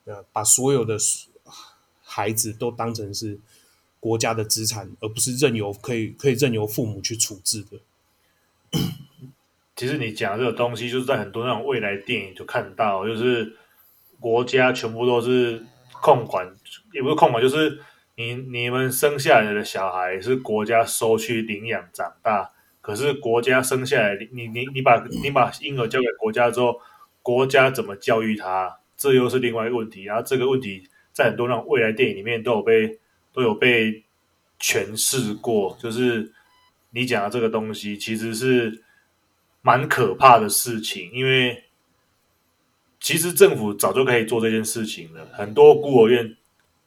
呃把所有的孩子都当成是国家的资产，而不是任由可以可以任由父母去处置的。其实你讲这个东西，就是在很多那种未来电影就看到，就是国家全部都是控管，也不是控管，就是你你们生下来的小孩是国家收去领养长大，可是国家生下来，你你你把你把婴儿交给国家之后，国家怎么教育他？这又是另外一个问题。然后这个问题在很多那种未来电影里面都有被都有被诠释过，就是你讲的这个东西其实是蛮可怕的事情，因为其实政府早就可以做这件事情了。很多孤儿院，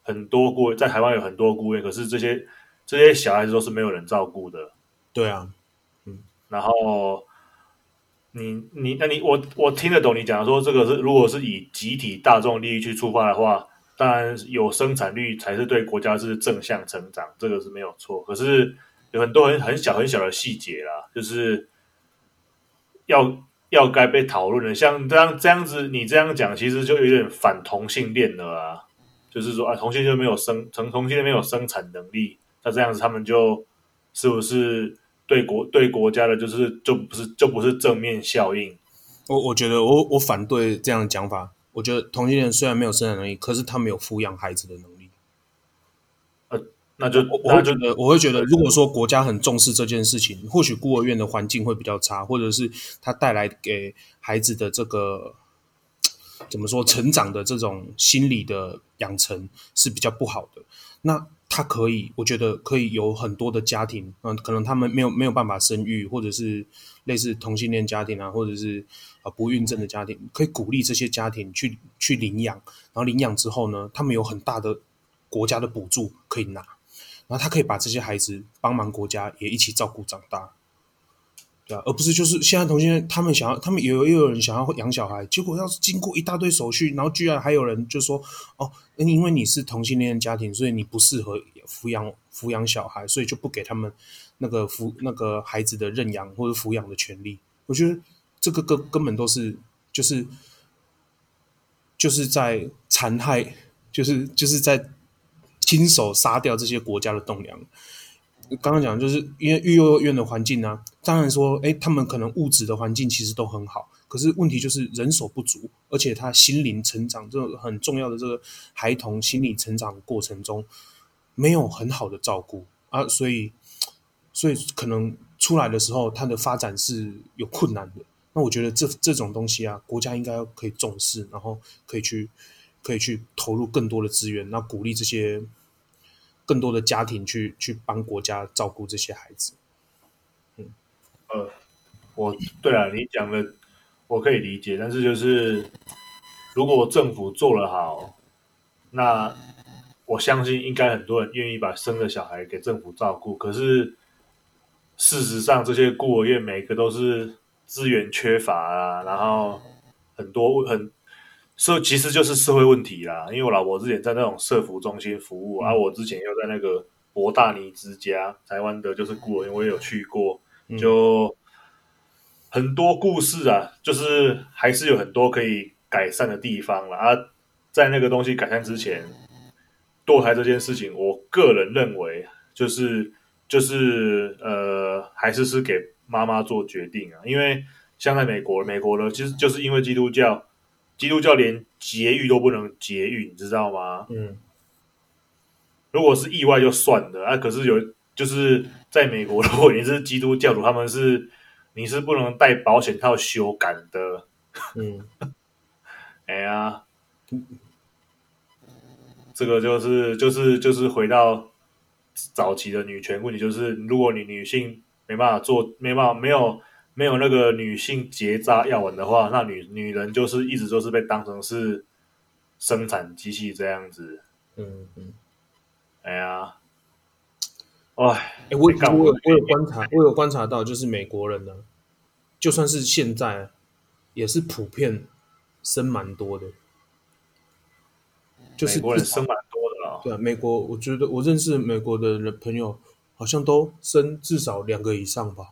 很多孤在台湾有很多孤儿院，可是这些这些小孩子都是没有人照顾的。对啊，嗯，然后。你你那你我我听得懂你讲说这个是如果是以集体大众利益去出发的话，当然有生产率才是对国家是正向成长，这个是没有错。可是有很多很很小很小的细节啦，就是要要该被讨论的。像这样这样子，你这样讲其实就有点反同性恋了啊。就是说啊，同性恋没有生成同性恋没有生产能力，那这样子他们就是不是？对国对国家的，就是就不是就不是正面效应。我我觉得我我反对这样的讲法。我觉得同性恋虽然没有生产能力，可是他没有抚养孩子的能力。呃，那就我会觉得，我会觉得，如果说国家很重视这件事情，或许孤儿院的环境会比较差，或者是他带来给孩子的这个怎么说成长的这种心理的养成是比较不好的。那。他可以，我觉得可以有很多的家庭，嗯，可能他们没有没有办法生育，或者是类似同性恋家庭啊，或者是啊不孕症的家庭，可以鼓励这些家庭去去领养，然后领养之后呢，他们有很大的国家的补助可以拿，然后他可以把这些孩子帮忙国家也一起照顾长大。对啊，而不是就是现在同性恋，他们想要，他们有也有人想要养小孩，结果要是经过一大堆手续，然后居然还有人就说，哦，因为你是同性恋家庭，所以你不适合抚养抚养小孩，所以就不给他们那个抚那个孩子的认养或者抚养的权利。我觉得这个根根本都是就是就是在残害，就是就是在亲手杀掉这些国家的栋梁。刚刚讲就是因为育幼院的环境呢、啊，当然说，哎，他们可能物质的环境其实都很好，可是问题就是人手不足，而且他心灵成长这个很重要的这个孩童心理成长过程中，没有很好的照顾啊，所以，所以可能出来的时候，他的发展是有困难的。那我觉得这这种东西啊，国家应该可以重视，然后可以去可以去投入更多的资源，那鼓励这些。更多的家庭去去帮国家照顾这些孩子。嗯，呃，我对啊，你讲的我可以理解，但是就是如果政府做得好，那我相信应该很多人愿意把生的小孩给政府照顾。可是事实上，这些孤儿院每个都是资源缺乏啊，然后很多很。所以其实就是社会问题啦，因为我老婆之前在那种社福中心服务，而、嗯啊、我之前又在那个博大尼之家，台湾的就是孤儿院，我也有去过，就很多故事啊，就是还是有很多可以改善的地方啦。啊，在那个东西改善之前，堕胎这件事情，我个人认为就是就是呃，还是是给妈妈做决定啊，因为像在美国，美国呢，其实就是因为基督教。基督教连节育都不能节育，你知道吗？嗯，如果是意外就算了啊，可是有就是在美国，如果你是基督教徒，他们是你是不能带保险套修改的。嗯，哎呀，这个就是就是就是回到早期的女权问题，就是如果你女性没办法做，没办法没有。没有那个女性结扎药丸的话，那女女人就是一直都是被当成是生产机器这样子。嗯嗯，哎呀，哎，哎，我我有我有观察，我有观察到，就是美国人呢，就算是现在，也是普遍生蛮多的，就是美国人生蛮多的啊。对啊，美国，我觉得我认识美国的人朋友，好像都生至少两个以上吧。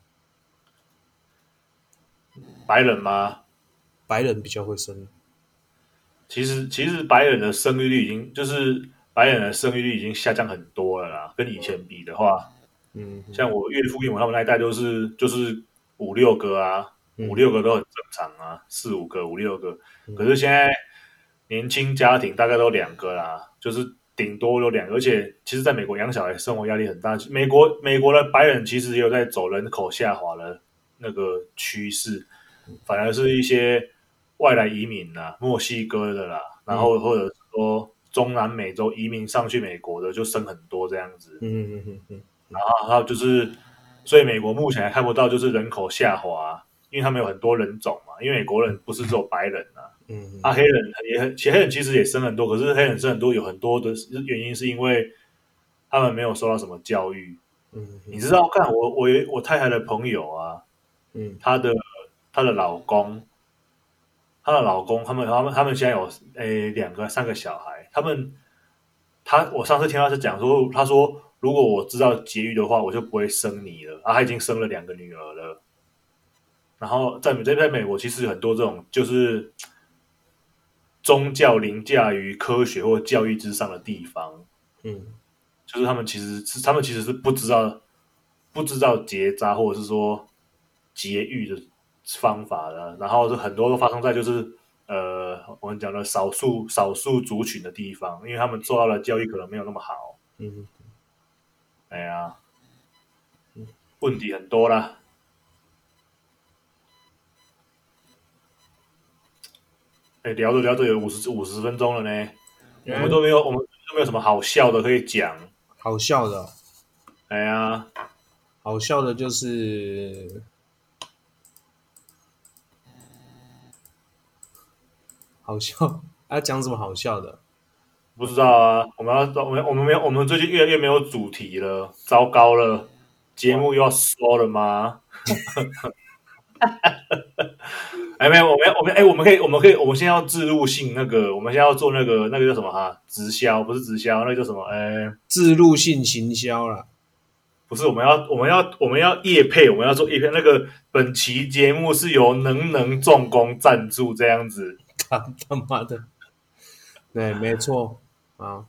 白人吗？白人比较会生。其实，其实白人的生育率已经就是白人的生育率已经下降很多了啦。跟以前比的话，嗯，像我岳父岳母他们那一代都是就是五六个啊，嗯、五六个都很正常啊，四五个、五六个。可是现在年轻家庭大概都两个啦，就是顶多有两个，而且其实在美国养小孩生活压力很大。美国美国的白人其实也有在走人口下滑的那个趋势，反而是一些外来移民啦，墨西哥的啦，然后或者说中南美洲移民上去美国的就生很多这样子。嗯嗯嗯嗯，然后还有就是，所以美国目前还看不到就是人口下滑。因为他们有很多人种嘛，因为美国人不是只有白人啊，嗯，啊黑人也很，其实黑人其实也生很多，可是黑人生很多有很多的原因是因为他们没有受到什么教育，嗯，你知道，看我我我太太的朋友啊，嗯，他的她的老公，她的老公，他们他们他们现在有诶两个三个小孩，他们他我上次听他是讲说，他说如果我知道节育的话，我就不会生你了，啊，他已经生了两个女儿了。然后在美在在美国，其实有很多这种就是宗教凌驾于科学或教育之上的地方，嗯，就是他们其实是他们其实是不知道不知道结扎或者是说节育的方法的，然后是很多都发生在就是呃我们讲的少数少数族群的地方，因为他们做到的教育可能没有那么好，嗯，哎呀，问题很多啦。哎，聊着聊着有五十五十分钟了呢，嗯、我们都没有，我们都没有什么好笑的可以讲。好笑的，哎呀，好笑的就是，好笑，要、啊、讲什么好笑的？不知道啊，我们要我们我们没有，我们最近越来越没有主题了，糟糕了，节目又要收了吗？哎，没有，我们，我们，哎，我们可以，我们可以，我们现在要置入性那个，我们现在要做那个，那个叫什么哈？直销不是直销，那个叫什么？哎，置入性行销啦，不是，我们要，我们要，我们要业配，我们要做业配。那个本期节目是由能能重工赞助，这样子。他他妈的，对，没错啊。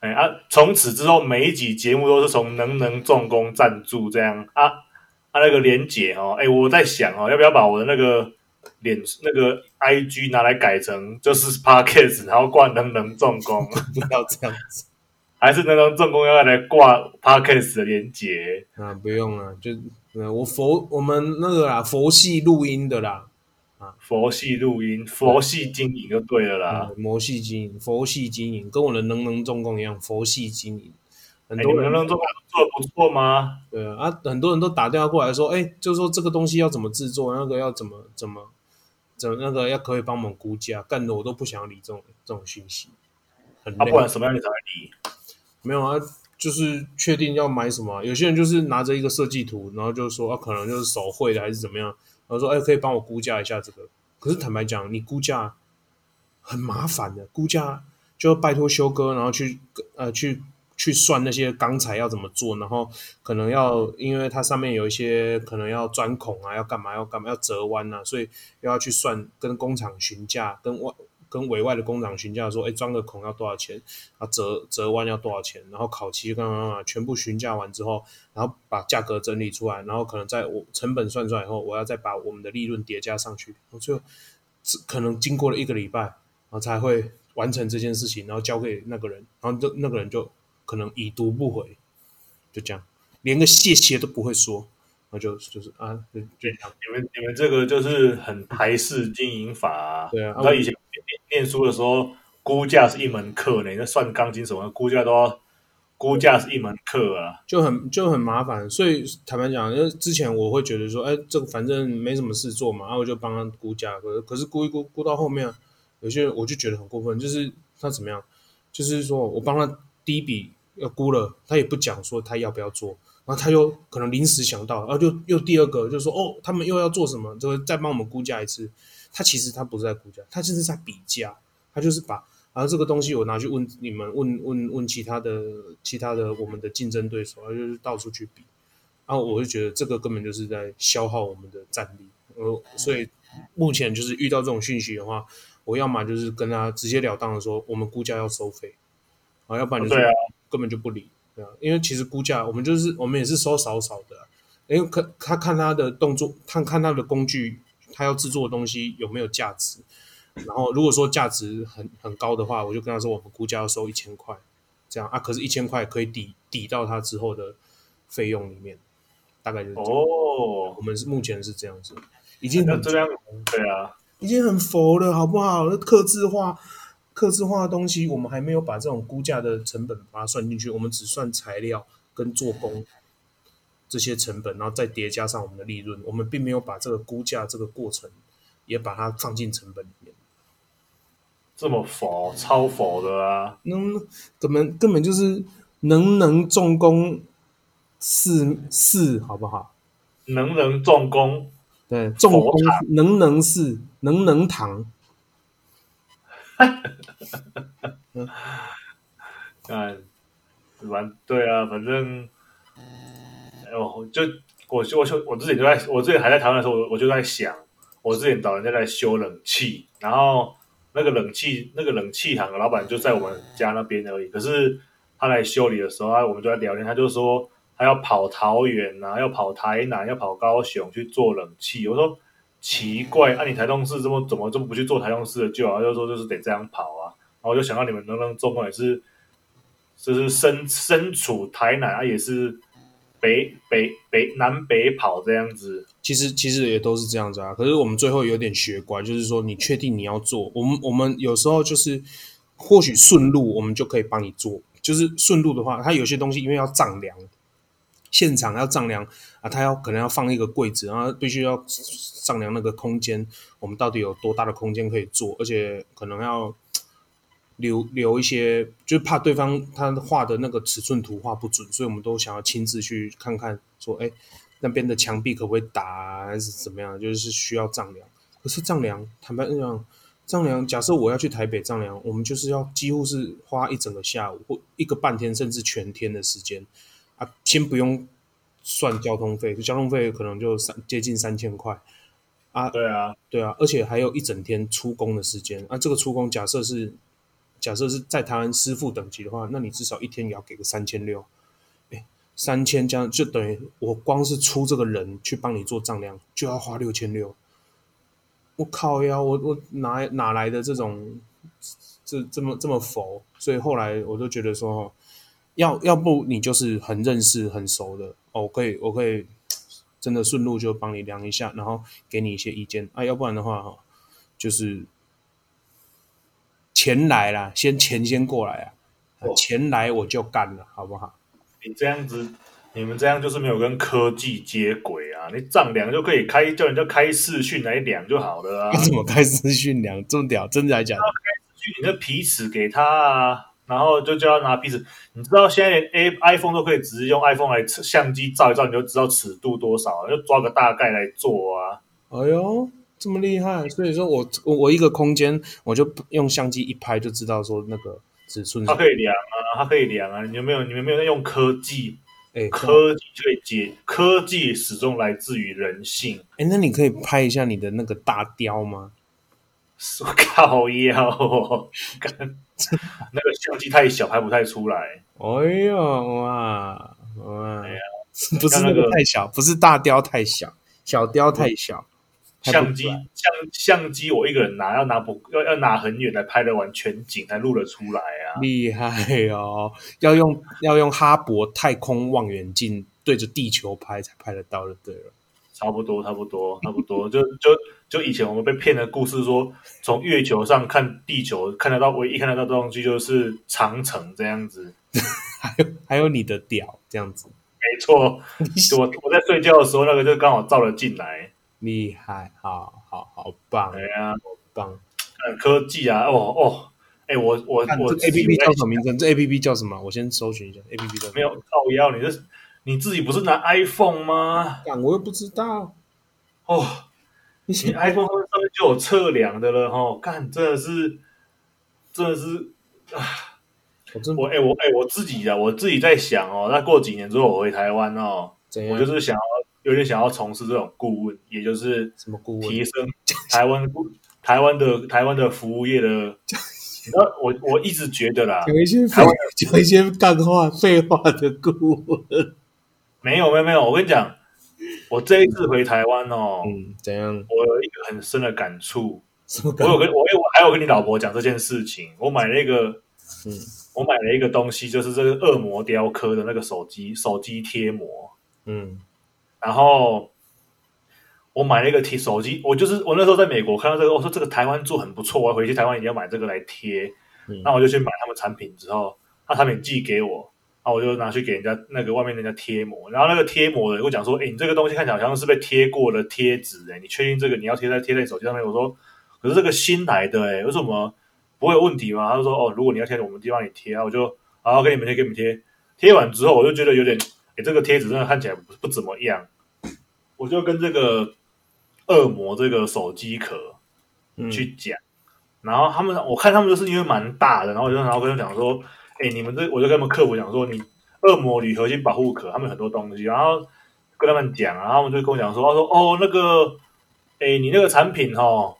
哎啊，从此之后，每一集节目都是从能能重工赞助这样啊。他、啊、那个连结哦，哎，我在想哦，要不要把我的那个脸那个 IG 拿来改成就是 Podcast，然后挂能能重工，不要这样子，还是能能重工要来挂 Podcast 的连接啊？不用了，就我佛我们那个啦，佛系录音的啦，啊，佛系录音，佛系经营就对了啦，魔系经营，佛系经营，跟我的能能重工一样，佛系经营。很多人能做做的不错吗？对啊，啊，很多人都打电话过来说，哎，就是说这个东西要怎么制作，那个要怎么怎么怎么那个要可以帮我们估价，干的我都不想理这种这种讯息，很累。啊，不然什么样你才会理？没有啊，就是确定要买什么。有些人就是拿着一个设计图，然后就说啊，可能就是手绘的还是怎么样，然我说哎，可以帮我估价一下这个。可是坦白讲，你估价很麻烦的，估价就拜托修哥，然后去呃去。去算那些钢材要怎么做，然后可能要，因为它上面有一些可能要钻孔啊，要干嘛要干嘛要折弯啊，所以又要去算，跟工厂询价，跟外跟委外的工厂询价说，哎，装个孔要多少钱？啊，折折弯要多少钱？然后烤漆干嘛干嘛全部询价完之后，然后把价格整理出来，然后可能在我成本算出来以后，我要再把我们的利润叠加上去，我就可能经过了一个礼拜，然后才会完成这件事情，然后交给那个人，然后那那个人就。可能已读不回，就这样，连个谢谢都不会说，那就就是啊，就就这样。你们你们这个就是很台式经营法啊。对啊，他以前念书的时候，估价是一门课呢，那算钢筋什么，估价都要估价是一门课啊，就很就很麻烦。所以坦白讲，因为之前我会觉得说，哎，这个反正没什么事做嘛，然后我就帮他估价。可是可是估一估估到后面，有些人我就觉得很过分，就是他怎么样，就是说我帮他。第一笔要估了，他也不讲说他要不要做，然后他又可能临时想到，然后就又第二个就说哦，他们又要做什么，就再帮我们估价一次。他其实他不是在估价，他就是在比价，他就是把然后这个东西我拿去问你们，问问问其他的其他的我们的竞争对手，他就是到处去比，然后我就觉得这个根本就是在消耗我们的战力。呃，所以目前就是遇到这种讯息的话，我要么就是跟他直截了当的说，我们估价要收费。啊，要不然就是根本就不理，对啊，因为其实估价我们就是我们也是收少少的，因为看他看他的动作，他看他的工具，他要制作的东西有没有价值，然后如果说价值很很高的话，我就跟他说我们估价要收一千块，这样啊，可是一千块可以抵抵到他之后的费用里面，大概就是哦，我们是目前是这样子，已经很这样对啊，已经很佛了，好不好？那刻字化。刻字化的东西，我们还没有把这种估价的成本把它算进去，我们只算材料跟做工这些成本，然后再叠加上我们的利润，我们并没有把这个估价这个过程也把它放进成本里面。这么佛，超佛的啊！能根本根本就是能能重工四四，好不好？能能重工，对，重工能能是，能能堂。哈哈哈哈哈！嗯，反对啊，反正，哦，就我我我我之前就在，我之前还在台湾的时候，我我就在想，我之前找人家在修冷气，然后那个冷气那个冷气行的老板就在我们家那边而已。可是他来修理的时候，啊我们就在聊天，他就说他要跑桃园啊，要跑台南，要跑高雄去做冷气。我说。奇怪，啊，你台东市这么怎么这么不去做台东市的就啊？就说就是得这样跑啊，然后我就想到你们能不能做也是，就是身身处台南啊，也是北北北南北跑这样子。其实其实也都是这样子啊。可是我们最后有点学乖，就是说你确定你要做，我们我们有时候就是或许顺路，我们就可以帮你做。就是顺路的话，它有些东西因为要丈量。现场要丈量啊，他要可能要放一个柜子，然后必须要丈量那个空间，我们到底有多大的空间可以做，而且可能要留留一些，就怕对方他画的那个尺寸图画不准，所以我们都想要亲自去看看，说，哎，那边的墙壁可不可以打啊，还是怎么样？就是需要丈量。可是丈量，坦白讲，丈量，假设我要去台北丈量，我们就是要几乎是花一整个下午或一个半天，甚至全天的时间。啊，先不用算交通费，交通费可能就三接近三千块啊。对啊，对啊，而且还有一整天出工的时间啊。这个出工假设是假设是在台湾师傅等级的话，那你至少一天也要给个三千六。哎，三千这样就等于我光是出这个人去帮你做丈量，就要花六千六。我靠呀，我我哪哪来的这种这这么这么佛？所以后来我就觉得说。要要不你就是很认识很熟的哦，可以我可以真的顺路就帮你量一下，然后给你一些意见啊。要不然的话哈，就是钱来了，先钱先过来啊，哦、钱来我就干了，好不好？你这样子，你们这样就是没有跟科技接轨啊！你丈量就可以开，叫人家开视讯来量就好了啊！怎么开视讯量这么屌？真的来讲，开视讯，你的皮尺给他啊。然后就叫他拿皮尺，你知道现在连 A iPhone 都可以直接用 iPhone 来相机照一照，你就知道尺度多少，就抓个大概来做啊。哎呦，这么厉害！所以说我我我一个空间，我就用相机一拍就知道说那个尺寸。它可以量啊，它可以量啊。你有没有？你们没有在用科技？哎，科技就可以解，科技始终来自于人性。哎，那你可以拍一下你的那个大雕吗？我靠腰、哦，那个相机太小，拍不太出来。哎呦哇哇！哎、呀 不是那个太小，不是大雕太小，小雕太小。相机相相机，我一个人拿要拿不要要拿很远才拍得完全景，才录得出来啊！厉害哦！要用要用哈勃太空望远镜对着地球拍才拍得到的，对了。差不多，差不多，差不多，就就就以前我们被骗的故事说，从月球上看地球，看得到唯一看得到的东西就是长城这样子，还有还有你的屌这样子，没错，我我在睡觉的时候，那个就刚好照了进来，厉害，好好好棒，对啊，好棒，很科技啊，哦哦，哎，我我我这 A P P 叫什么名字？这 A P P 叫什么？我先搜寻一下 A P P 的，没有靠腰，你这。你自己不是拿 iPhone 吗？我又不知道哦。你 iPhone 上面就有测量的了哦。干，真的是，真的是啊！我真我哎、欸、我哎、欸、我自己啊，我自己在想哦，那过几年之后我回台湾哦，我就是想要有点想要从事这种顾问，也就是什么顾问，提升台湾台湾的台湾的服务业的。你我我一直觉得啦，有一些废有一些干话废话的顾问。没有没有没有，我跟你讲，我这一次回台湾哦，嗯，怎样？我有一个很深的感触？我有跟我有我还有跟你老婆讲这件事情。我买了一个，嗯，我买了一个东西，就是这个恶魔雕刻的那个手机手机贴膜，嗯，然后我买了一个贴手机，我就是我那时候在美国看到这个，我说这个台湾做很不错，我要回去台湾一定要买这个来贴。嗯，那我就去买他们产品之后，他产品寄给我。然后我就拿去给人家那个外面人家贴膜，然后那个贴膜的我讲说：“哎，你这个东西看起来好像是被贴过的贴纸，哎，你确定这个你要贴在贴在手机上面？”我说：“可是这个新来的，哎，为什么不会有问题吗？”他就说：“哦，如果你要贴，我们地方你贴。”啊我就好好给你们贴，给你们贴。贴完之后，我就觉得有点，哎，这个贴纸真的看起来不不怎么样。我就跟这个恶魔这个手机壳去讲，嗯、然后他们我看他们就是因为蛮大的，然后我就然后跟他讲说。哎，你们这我就跟他们客服讲说，你恶魔铝合金保护壳，他们很多东西，然后跟他们讲，然后他们就跟我讲说，他说哦，那个，哎，你那个产品哦，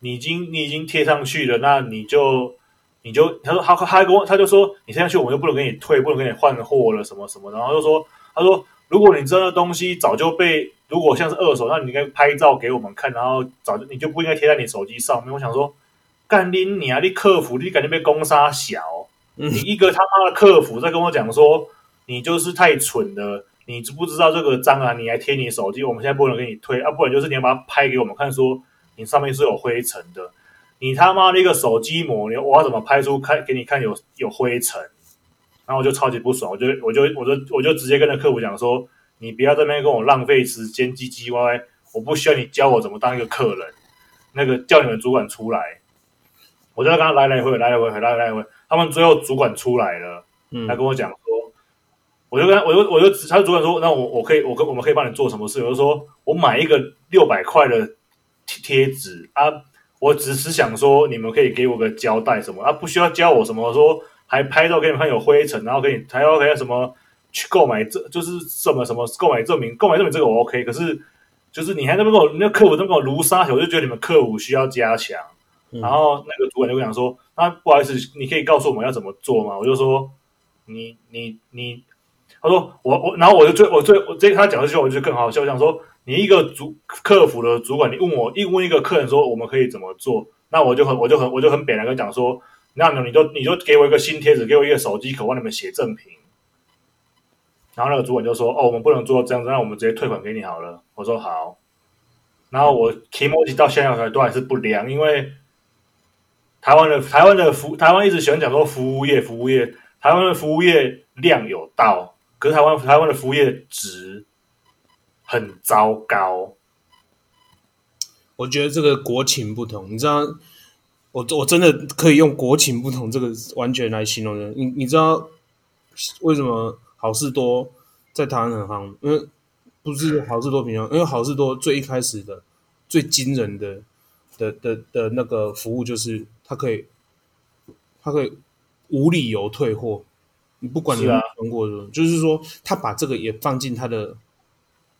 你已经你已经贴上去了，那你就你就他说他他还跟我他就说，你贴上去我们就不能给你退，不能给你换货了什么什么，然后就说他说，如果你知道那东西早就被如果像是二手，那你应该拍照给我们看，然后早就你就不应该贴在你手机上面。我想说，干你你啊，你客服你感觉被攻杀小。你一个他妈的客服在跟我讲说，你就是太蠢了，你知不知道这个章啊？你还贴你手机，我们现在不能给你退啊，不然就是你要把它拍给我们看，说你上面是有灰尘的。你他妈的一个手机膜，你我要怎么拍出看给你看有有灰尘？然后我就超级不爽，我就我就我就我就直接跟那客服讲说，你不要在那边跟我浪费时间唧唧歪歪，我不需要你教我怎么当一个客人，那个叫你们主管出来。我就跟他来来回回，来来回回，来来回回。他们最后主管出来了，他跟我讲说，嗯、我就跟他，我就我就他主管说，那我我可以，我跟我们可以帮你做什么事？我就说我买一个六百块的贴纸啊，我只是想说你们可以给我个交代什么啊，不需要教我什么，说还拍照给你们看有灰尘，然后给你还要还要什么去购买这就是什么什么购买证明，购买证明这个我 OK，可是就是你还那边跟我那客服都跟我卢沙，我就觉得你们客服需要加强。然后那个主管就跟我讲说：“那不好意思，你可以告诉我们要怎么做吗？”我就说：“你你你。”他说：“我我。”然后我就最我最我这他讲的时候，我就更好笑。我想说：“你一个主客服的主管，你问我一问一个客人说我们可以怎么做？”那我就很我就很我就很扁来跟讲说：“那你就你就给我一个新贴纸，给我一个手机壳，帮你们写正品。”然后那个主管就说：“哦，我们不能做这样子，那我们直接退款给你好了。”我说：“好。”然后我提莫吉到现在都还是不良，因为。台湾的台湾的服台湾一直喜欢讲说服务业服务业，台湾的服务业量有到，可是台湾台湾的服务业质很糟糕。我觉得这个国情不同，你知道，我我真的可以用国情不同这个完全来形容的。你你知道为什么好事多在台湾很夯？因为不是好事多平常，因为好事多最一开始的最惊人的。的的的那个服务就是，他可以，他可以无理由退货，你不管你有没有用过的，就是说他把这个也放进他的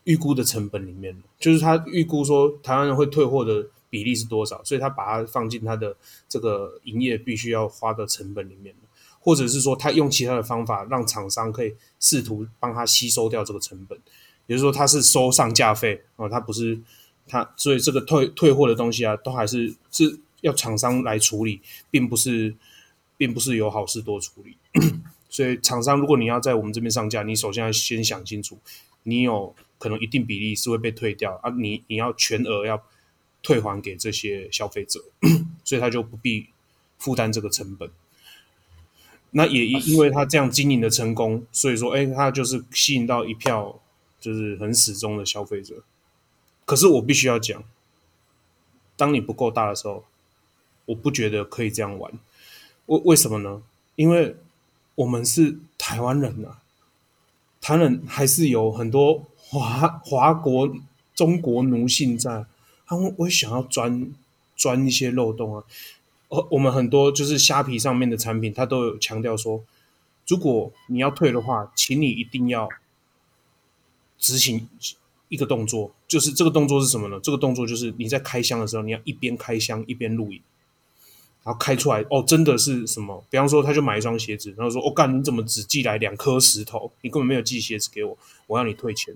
预估的成本里面，就是他预估说台湾人会退货的比例是多少，所以他把它放进他的这个营业必须要花的成本里面，或者是说他用其他的方法让厂商可以试图帮他吸收掉这个成本，比如说他是收上架费啊，他不是。他所以这个退退货的东西啊，都还是是要厂商来处理，并不是并不是由好事多处理。所以厂商如果你要在我们这边上架，你首先要先想清楚，你有可能一定比例是会被退掉啊，你你要全额要退还给这些消费者，所以他就不必负担这个成本。那也因因为他这样经营的成功，所以说哎，他就是吸引到一票就是很始终的消费者。可是我必须要讲，当你不够大的时候，我不觉得可以这样玩。为为什么呢？因为我们是台湾人呐，台湾人还是有很多华华国中国奴性在，他们会想要钻钻一些漏洞啊。我们很多就是虾皮上面的产品，他都有强调说，如果你要退的话，请你一定要执行。一个动作，就是这个动作是什么呢？这个动作就是你在开箱的时候，你要一边开箱一边录影，然后开出来哦，真的是什么？比方说，他就买一双鞋子，然后说：“我、哦、干，你怎么只寄来两颗石头？你根本没有寄鞋子给我，我要你退钱。”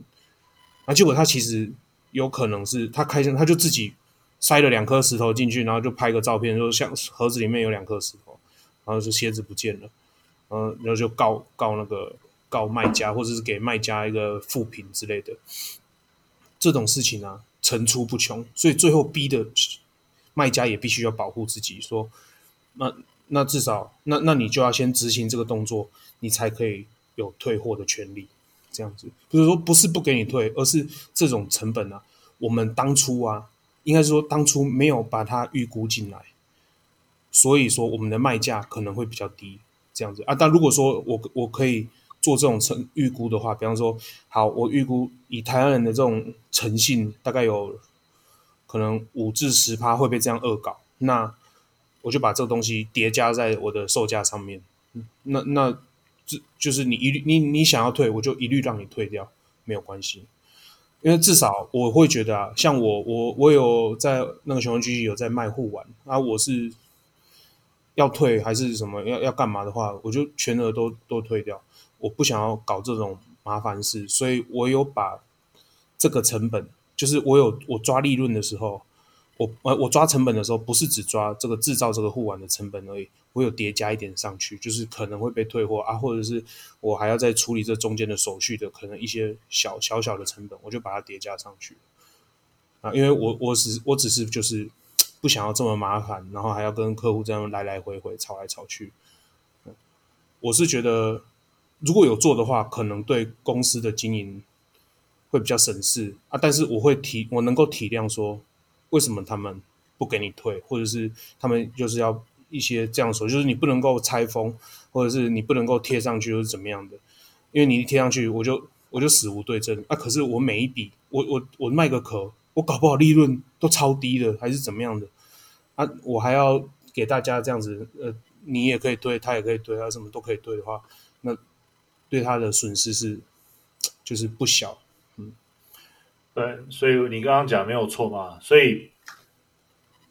啊，结果他其实有可能是他开箱，他就自己塞了两颗石头进去，然后就拍个照片，说像盒子里面有两颗石头，然后就鞋子不见了，嗯，然后就告告那个告卖家，或者是给卖家一个负评之类的，这种事情啊层出不穷，所以最后逼的卖家也必须要保护自己，说那那至少那那你就要先执行这个动作，你才可以有退货的权利，这样子，就是说不是不给你退，而是这种成本啊，我们当初啊。应该是说当初没有把它预估进来，所以说我们的卖价可能会比较低，这样子啊。但如果说我我可以做这种成预估的话，比方说，好，我预估以台湾人的这种诚信，大概有可能五至十趴会被这样恶搞，那我就把这个东西叠加在我的售价上面，那那这就是你一律你你想要退，我就一律让你退掉，没有关系。因为至少我会觉得啊，像我我我有在那个雄安 GG 有在卖护腕啊，我是要退还是什么要要干嘛的话，我就全额都都退掉。我不想要搞这种麻烦事，所以我有把这个成本，就是我有我抓利润的时候，我我我抓成本的时候，不是只抓这个制造这个护腕的成本而已。我有叠加一点上去，就是可能会被退货啊，或者是我还要再处理这中间的手续的，可能一些小小小的成本，我就把它叠加上去啊，因为我我只我只是就是 不想要这么麻烦，然后还要跟客户这样来来回回吵来吵去。我是觉得如果有做的话，可能对公司的经营会比较省事啊，但是我会体我能够体谅说为什么他们不给你退，或者是他们就是要。一些这样说，就是你不能够拆封，或者是你不能够贴上去，或是怎么样的？因为你一贴上去，我就我就死无对证啊！可是我每一笔，我我我卖个壳，我搞不好利润都超低的，还是怎么样的？啊，我还要给大家这样子，呃，你也可以对，他也可以对，他什么都可以对的话，那对他的损失是就是不小，对，所以你刚刚讲没有错嘛，所以。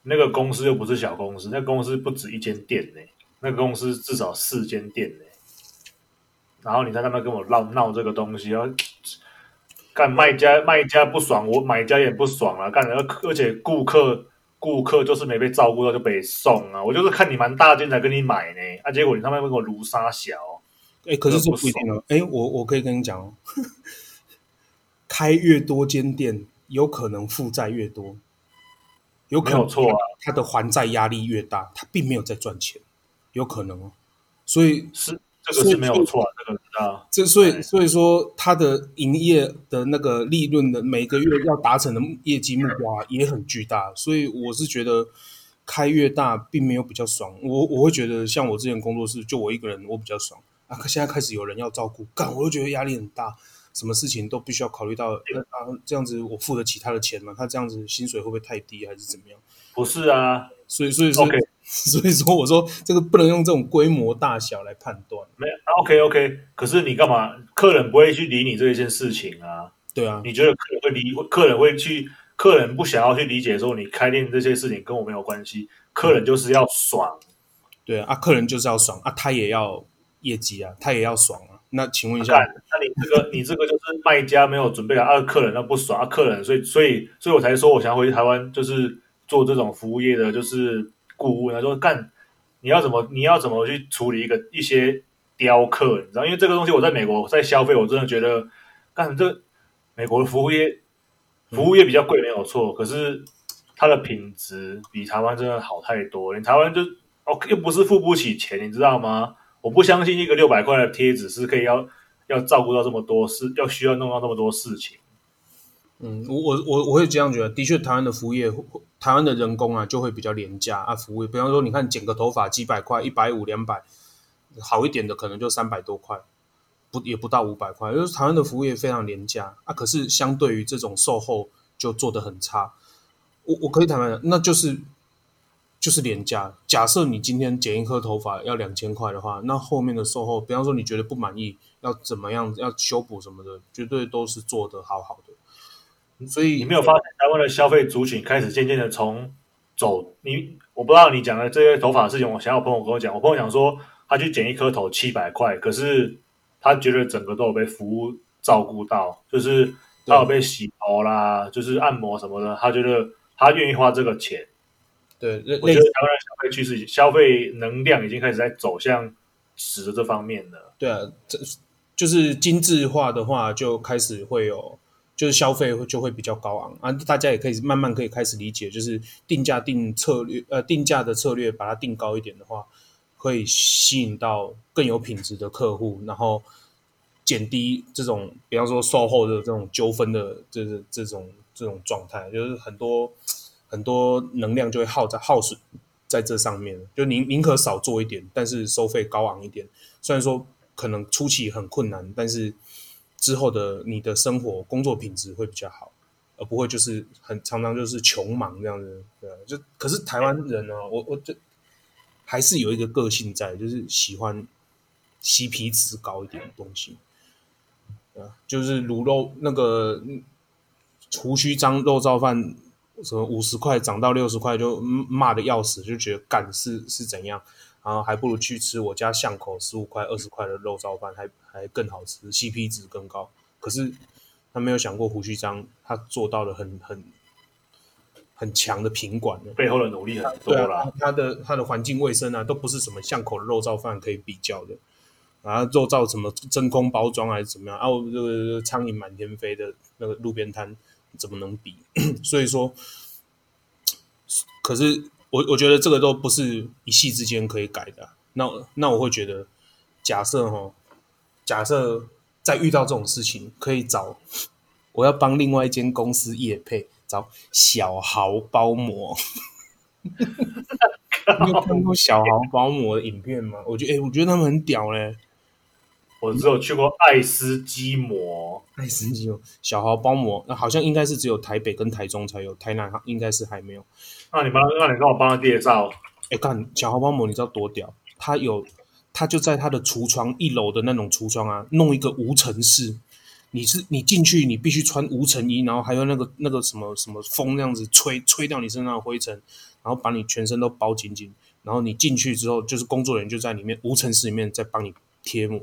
那个公司又不是小公司，那个公司不止一间店呢，那个公司至少四间店呢。然后你在那边跟我闹闹这个东西，然后干卖家卖家不爽，我买家也不爽啊，干而且顾客顾客就是没被照顾到就被送啊，我就是看你蛮大件才跟你买呢，啊，结果你他妈跟我卢沙小，哎，可是这不一定哦，哎，我我可以跟你讲哦，开越多间店，有可能负债越多。有可能错啊，他的还债压力越大，他并没有在赚钱，有可能哦。所以是这个是没有错，这个知道。这所以所以说，他的营业的那个利润的每个月要达成的业绩目标也很巨大，所以我是觉得开越大并没有比较爽。我我会觉得，像我之前工作室就我一个人，我比较爽啊。可现在开始有人要照顾，干我就觉得压力很大。什么事情都必须要考虑到，那啊，这样子我付得起他的钱吗？他这样子薪水会不会太低，还是怎么样？不是啊，所以所以说，Okay. 所以说我说这个不能用这种规模大小来判断。没有，OK OK，可是你干嘛？客人不会去理你这一件事情啊？对啊，你觉得客人会理？客人会去？客人不想要去理解说你开店这些事情跟我没有关系，客人就是要爽。对啊，啊，客人就是要爽啊，他也要业绩啊，他也要爽啊。那请问一下，那你这个 你这个就是卖家没有准备好，啊，客人那不爽啊，客人，所以所以所以我才说我想要回去台湾，就是做这种服务业的，就是顾问。他说干，你要怎么你要怎么去处理一个一些雕刻，你知道？因为这个东西我在美国在消费，我真的觉得干这美国的服务业服务业比较贵没有错，可是它的品质比台湾真的好太多。你台湾就哦又不是付不起钱，你知道吗？我不相信一个六百块的贴纸是可以要要照顾到这么多事，要需要弄到这么多事情。嗯，我我我我会这样觉得。的确，台湾的服务业，台湾的人工啊就会比较廉价啊。服务业，比方说，你看剪个头发几百块，一百五、两百，好一点的可能就三百多块，不也不到五百块。就是台湾的服务业非常廉价啊，可是相对于这种售后就做得很差。我我可以坦白讲，那就是。就是廉价。假设你今天剪一颗头发要两千块的话，那后面的售后，比方说你觉得不满意，要怎么样，要修补什么的，绝对都是做得好好的。所以你没有发现台湾的消费族群开始渐渐的从走你，我不知道你讲的这些头发的事情，我想要朋友跟我讲，我朋友讲说他去剪一颗头七百块，可是他觉得整个都有被服务照顾到，就是他有被洗头啦，就是按摩什么的，他觉得。他愿意花这个钱。对，我觉得台湾的消费趋势、消费能量已经开始在走向值的这方面了。对啊，这就是精致化的话，就开始会有，就是消费就会比较高昂啊。大家也可以慢慢可以开始理解，就是定价定策略，呃，定价的策略把它定高一点的话，可以吸引到更有品质的客户，然后减低这种，比方说售后的这种纠纷的这这这种这种状态，就是很多。很多能量就会耗在耗损在这上面，就宁宁可少做一点，但是收费高昂一点。虽然说可能初期很困难，但是之后的你的生活工作品质会比较好，而不会就是很常常就是穷忙这样子。对，就可是台湾人呢、我我这还是有一个个性在，就是喜欢 CP 值高一点的东西。啊，就是卤肉那个胡须张肉燥饭。什么五十块涨到六十块就骂的要死，就觉得干是是怎样，然后还不如去吃我家巷口十五块二十块的肉燥饭，还还更好吃，CP 值更高。可是他没有想过胡须章他做到了很很很强的品管，背后的努力很多啦。啊、他的他的环境卫生啊，都不是什么巷口的肉燥饭可以比较的。然后肉燥什么真空包装还是怎么样啊？我这个苍蝇满天飞的那个路边摊。怎么能比？所以说，可是我我觉得这个都不是一夕之间可以改的。那那我会觉得，假设哈，假设再遇到这种事情，可以找我要帮另外一间公司业配，找小豪包膜。你有看过小豪包膜的影片吗？我觉得，哎、我觉得他们很屌嘞。我只有去过爱斯基摩，爱斯基摩小豪包膜，那好像应该是只有台北跟台中才有，台南应该是还没有。那你帮，那你帮我帮他介绍。哎、欸，干小豪包膜，你知道多屌？他有，他就在他的橱窗一楼的那种橱窗啊，弄一个无尘室。你是你进去，你必须穿无尘衣，然后还有那个那个什么什么风那样子吹吹掉你身上的灰尘，然后把你全身都包紧紧。然后你进去之后，就是工作人员就在里面无尘室里面在帮你贴膜。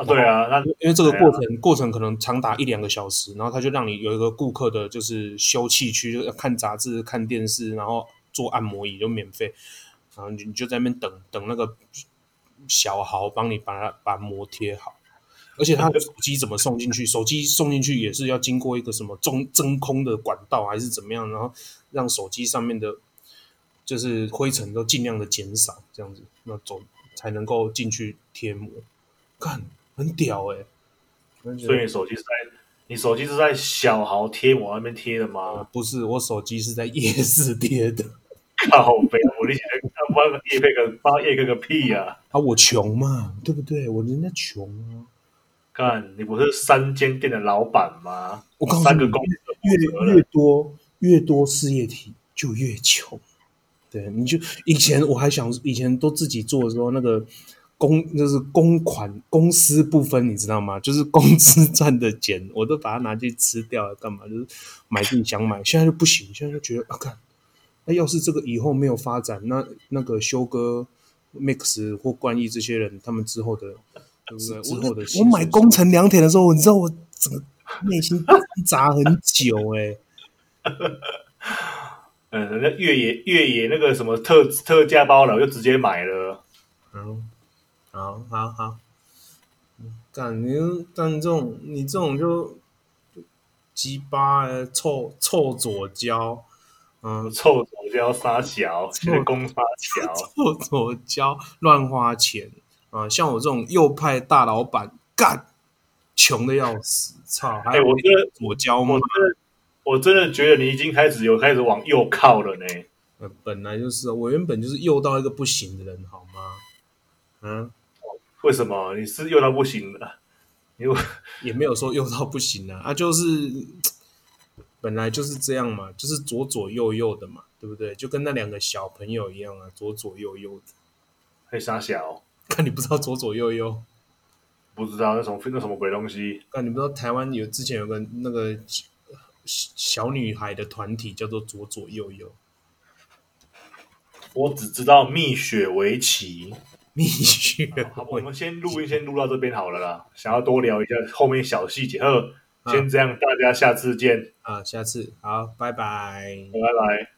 啊对啊，那因为这个过程、啊、过程可能长达一两个小时，然后他就让你有一个顾客的，就是休憩区，就看杂志、看电视，然后做按摩椅就免费，然后你就在那边等等那个小豪帮你把它把膜贴好，而且他的手机怎么送进去？手机送进去也是要经过一个什么中真空的管道还是怎么样？然后让手机上面的，就是灰尘都尽量的减少，这样子那走才能够进去贴膜，看。很屌哎、欸，所以你手机是在你手机是在小豪贴膜那边贴的吗？呃？不是，我手机是在夜市贴的。靠北，我理解，帮业配个帮业配个屁呀！啊，啊，我穷嘛，对不对？我人家穷啊。看，你不是三间店的老板吗？我告诉你，三个公司越越多越多事业体就越穷。对，你就以前我还想，以前都自己做的时候，那个。公 就是公款公私不分，你知道吗？就是公司赚的钱，我都把它拿去吃掉了，干嘛？就是买自己想买，现在就不行，现在就觉得啊，看，那要是这个以后没有发展，那那个修哥、Mix 或冠毅这些人，他们之后的，对不对？之后的我，买工程良田的时候，你知道我整个 内心挣扎很久哎、欸。嗯，那越野越野那个什么特特价包了，我就直接买了。嗯。好好好，干你干这种，你这种就鸡巴臭臭左胶，嗯，臭左胶杀小，臭公杀小，臭左胶乱花钱啊！像我这种右派大老板，干穷的要死，操！哎、欸，我觉得左胶吗？我真的，我真的觉得你已经开始有开始往右靠了呢。呃，本来就是，我原本就是右到一个不行的人，好吗？嗯。为什么你是用到不行了？因为 也没有说用到不行啊，啊，就是本来就是这样嘛，就是左左右右的嘛，对不对？就跟那两个小朋友一样啊，左左右右的。还傻小？看你不知道左左右右？不知道那什么那什么鬼东西？看你不知道台湾有之前有个那个小女孩的团体叫做左左右右。我只知道蜜雪围棋。蜜雪，好，我们先录音，先录到这边好了啦。想要多聊一下后面小细节，呵，先这样，大家下次见啊，下次好，拜拜，拜拜。